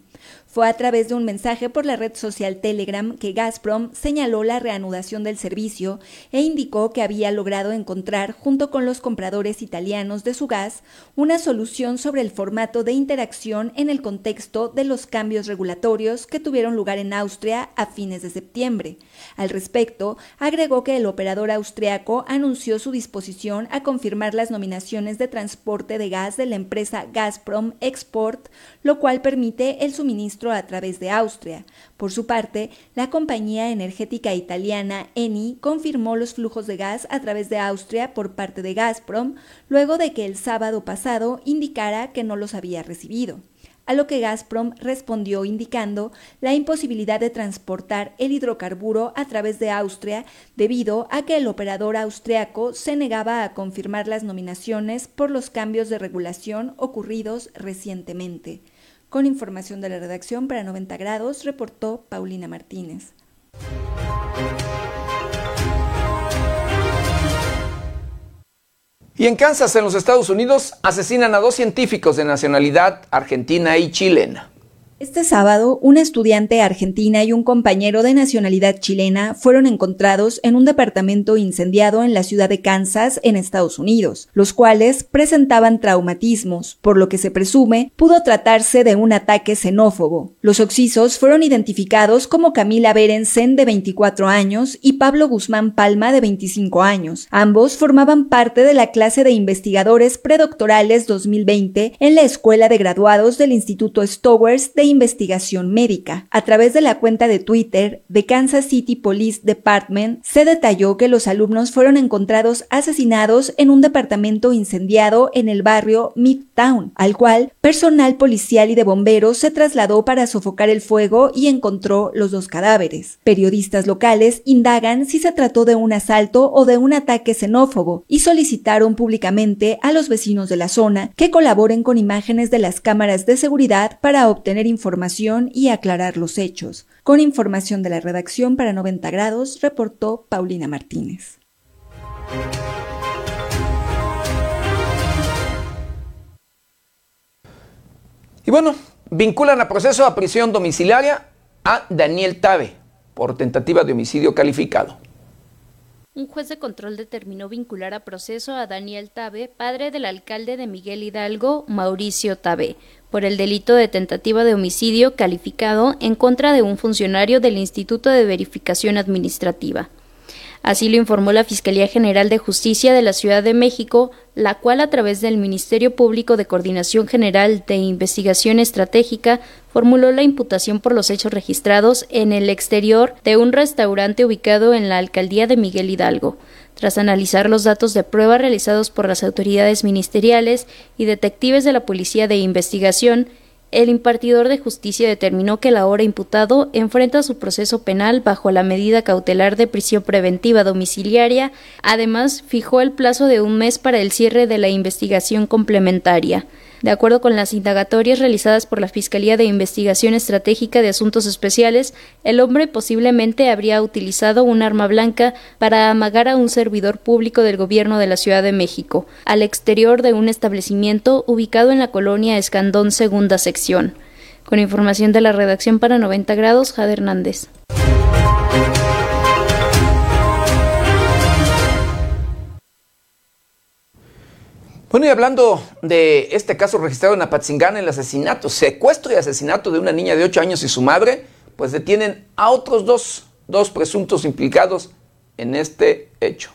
J: Fue a través de un mensaje por la red social Telegram que Gazprom señaló la reanudación del servicio e indicó que había logrado encontrar, junto con los compradores italianos de su gas, una solución sobre el formato de interacción en el contexto de los cambios regulatorios que tuvieron lugar en Austria a fines de septiembre. Al respecto, agregó que el operador austriaco anunció su disposición a confirmar las nominaciones de transporte de gas de la empresa Gazprom Export, lo cual permite el suministro a través de Austria. Por su parte, la compañía energética italiana Eni confirmó los flujos de gas a través de Austria por parte de Gazprom, luego de que el sábado pasado indicara que no los había recibido a lo que Gazprom respondió indicando la imposibilidad de transportar el hidrocarburo a través de Austria debido a que el operador austriaco se negaba a confirmar las nominaciones por los cambios de regulación ocurridos recientemente. Con información de la redacción para 90 grados, reportó Paulina Martínez.
A: Y en Kansas, en los Estados Unidos, asesinan a dos científicos de nacionalidad argentina y chilena.
J: Este sábado, una estudiante argentina y un compañero de nacionalidad chilena fueron encontrados en un departamento incendiado en la ciudad de Kansas, en Estados Unidos, los cuales presentaban traumatismos, por lo que se presume pudo tratarse de un ataque xenófobo. Los occisos fueron identificados como Camila Berensen, de 24 años, y Pablo Guzmán Palma, de 25 años. Ambos formaban parte de la clase de investigadores predoctorales 2020 en la Escuela de Graduados del Instituto Stowers de investigación médica. A través de la cuenta de Twitter de Kansas City Police Department se detalló que los alumnos fueron encontrados asesinados en un departamento incendiado en el barrio Midtown, al cual personal policial y de bomberos se trasladó para sofocar el fuego y encontró los dos cadáveres. Periodistas locales indagan si se trató de un asalto o de un ataque xenófobo y solicitaron públicamente a los vecinos de la zona que colaboren con imágenes de las cámaras de seguridad para obtener información y aclarar los hechos. Con información de la redacción para 90 grados, reportó Paulina Martínez.
A: Y bueno, vinculan a proceso a prisión domiciliaria a Daniel Tabe por tentativa de homicidio calificado.
C: Un juez de control determinó vincular a proceso a Daniel Tabe, padre del alcalde de Miguel Hidalgo, Mauricio Tabe, por el delito de tentativa de homicidio calificado en contra de un funcionario del Instituto de Verificación Administrativa. Así lo informó la Fiscalía General de Justicia de la Ciudad de México, la cual a través del Ministerio Público de Coordinación General de Investigación Estratégica formuló la imputación por los hechos registrados en el exterior de un restaurante ubicado en la alcaldía de Miguel Hidalgo. Tras analizar los datos de prueba realizados por las autoridades ministeriales y detectives de la Policía de Investigación, el impartidor de justicia determinó que el ahora imputado enfrenta su proceso penal bajo la medida cautelar de prisión preventiva domiciliaria. Además, fijó el plazo de un mes para el cierre de la investigación complementaria. De acuerdo con las indagatorias realizadas por la Fiscalía de Investigación Estratégica de Asuntos Especiales, el hombre posiblemente habría utilizado un arma blanca para amagar a un servidor público del gobierno de la Ciudad de México, al exterior de un establecimiento ubicado en la colonia Escandón Segunda Sección. Con información de la redacción para 90 grados, Jade Hernández.
A: Bueno, y hablando de este caso registrado en Apatzingán, el asesinato, secuestro y asesinato de una niña de 8 años y su madre, pues detienen a otros dos, dos presuntos implicados en este hecho.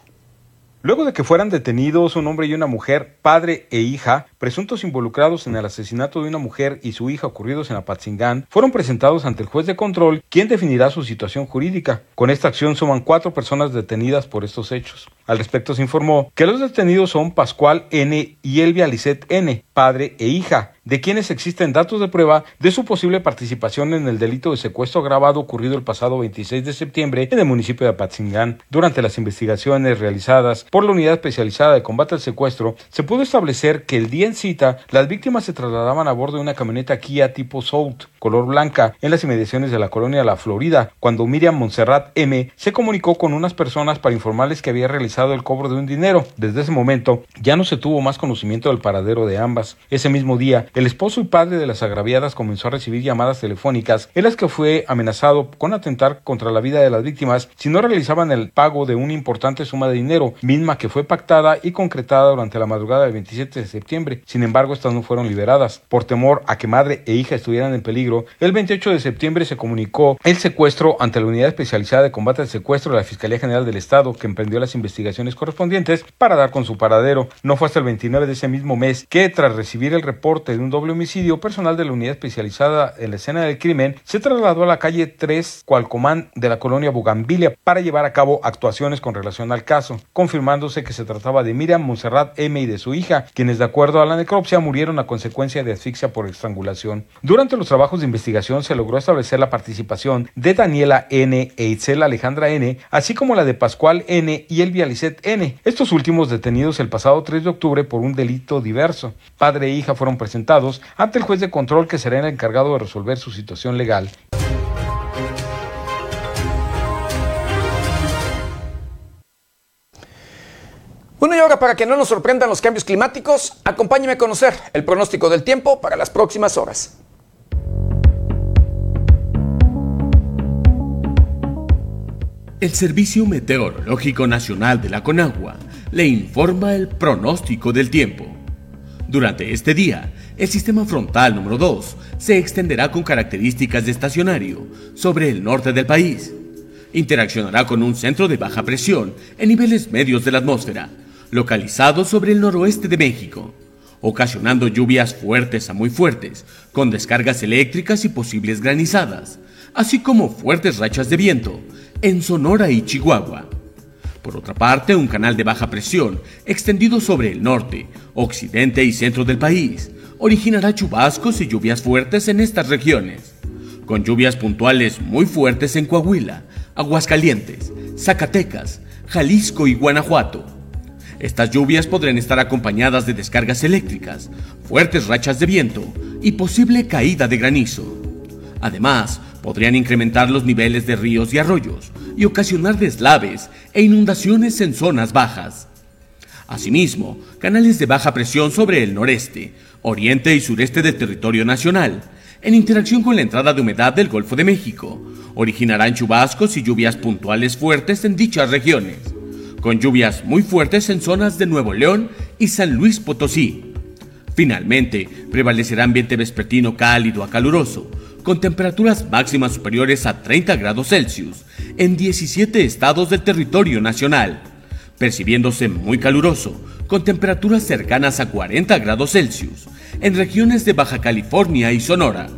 M: Luego de que fueran detenidos un hombre y una mujer, padre e hija, presuntos involucrados en el asesinato de una mujer y su hija ocurridos en Apatzingán, fueron presentados ante el juez de control, quien definirá su situación jurídica. Con esta acción suman cuatro personas detenidas por estos hechos. Al respecto se informó que los detenidos son Pascual N. y Elvia Lisset N., padre e hija, de quienes existen datos de prueba de su posible participación en el delito de secuestro agravado ocurrido el pasado 26 de septiembre en el municipio de Apatzingán. Durante las investigaciones realizadas por la Unidad Especializada de Combate al Secuestro, se pudo establecer que el día en cita, las víctimas se trasladaban a bordo de una camioneta Kia tipo Soult, color blanca, en las inmediaciones de la colonia La Florida, cuando Miriam Montserrat M. se comunicó con unas personas para informarles que había realizado el cobro de un dinero. Desde ese momento, ya no se tuvo más conocimiento del paradero de ambas. Ese mismo día, el esposo y padre de las agraviadas comenzó a recibir llamadas telefónicas en las que fue amenazado con atentar contra la vida de las víctimas si no realizaban el pago de una importante suma de dinero, misma que fue pactada y concretada durante la madrugada del 27 de septiembre. Sin embargo, estas no fueron liberadas. Por temor a que madre e hija estuvieran en peligro, el 28 de septiembre se comunicó el secuestro ante la Unidad Especializada de Combate al Secuestro de la Fiscalía General del Estado, que emprendió las investigaciones correspondientes para dar con su paradero. No fue hasta el 29 de ese mismo mes que, tras recibir el reporte de un doble homicidio, personal de la unidad especializada en la escena del crimen se trasladó a la calle 3 Cualcomán de la colonia Bugambilia para llevar a cabo actuaciones con relación al caso, confirmándose que se trataba de Miriam Monserrat M y de su hija, quienes de acuerdo a la necropsia murieron a consecuencia de asfixia por estrangulación. Durante los trabajos de investigación se logró establecer la participación de Daniela N e Itzel Alejandra N, así como la de Pascual N y Elvia Lisset N, estos últimos detenidos el pasado 3 de octubre por un delito diverso. Padre e hija fueron presentados ante el juez de control que será el encargado de resolver su situación legal.
A: Bueno, y ahora para que no nos sorprendan los cambios climáticos, acompáñeme a conocer el pronóstico del tiempo para las próximas horas.
P: El Servicio Meteorológico Nacional de la Conagua le informa el pronóstico del tiempo. Durante este día, el sistema frontal número 2 se extenderá con características de estacionario sobre el norte del país. Interaccionará con un centro de baja presión en niveles medios de la atmósfera, localizado sobre el noroeste de México. ocasionando lluvias fuertes a muy fuertes, con descargas eléctricas y posibles granizadas, así como fuertes rachas de viento en Sonora y Chihuahua. Por otra parte, un canal de baja presión extendido sobre el norte, occidente y centro del país originará chubascos y lluvias fuertes en estas regiones, con lluvias puntuales muy fuertes en Coahuila, Aguascalientes, Zacatecas, Jalisco y Guanajuato. Estas lluvias podrán estar acompañadas de descargas eléctricas, fuertes rachas de viento y posible caída de granizo. Además, podrían incrementar los niveles de ríos y arroyos y ocasionar deslaves e inundaciones en zonas bajas. Asimismo, canales de baja presión sobre el noreste, oriente y sureste del territorio nacional, en interacción con la entrada de humedad del Golfo de México, originarán chubascos y lluvias puntuales fuertes en dichas regiones, con lluvias muy fuertes en zonas de Nuevo León y San Luis Potosí. Finalmente, prevalecerá ambiente vespertino cálido a caluroso, con temperaturas máximas superiores a 30 grados Celsius en 17 estados del territorio nacional, percibiéndose muy caluroso, con temperaturas cercanas a 40 grados Celsius en regiones de Baja California y Sonora.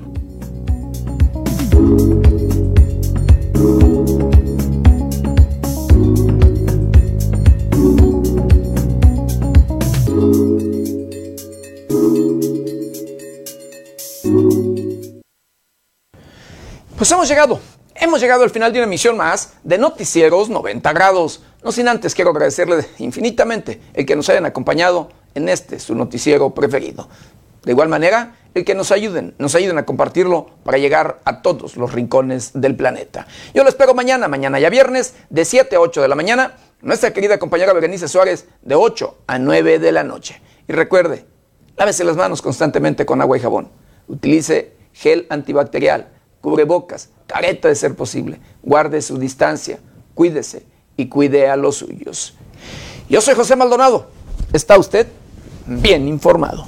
A: Pues hemos llegado, hemos llegado al final de una emisión más de Noticieros 90 grados. No sin antes quiero agradecerle infinitamente el que nos hayan acompañado en este su noticiero preferido. De igual manera, el que nos ayuden, nos ayuden a compartirlo para llegar a todos los rincones del planeta. Yo lo espero mañana, mañana ya viernes, de 7 a 8 de la mañana, nuestra querida compañera Berenice Suárez, de 8 a 9 de la noche. Y recuerde, lávese las manos constantemente con agua y jabón. Utilice gel antibacterial cubrebocas, careta de ser posible. Guarde su distancia, cuídese y cuide a los suyos. Yo soy José Maldonado. ¿Está usted bien informado?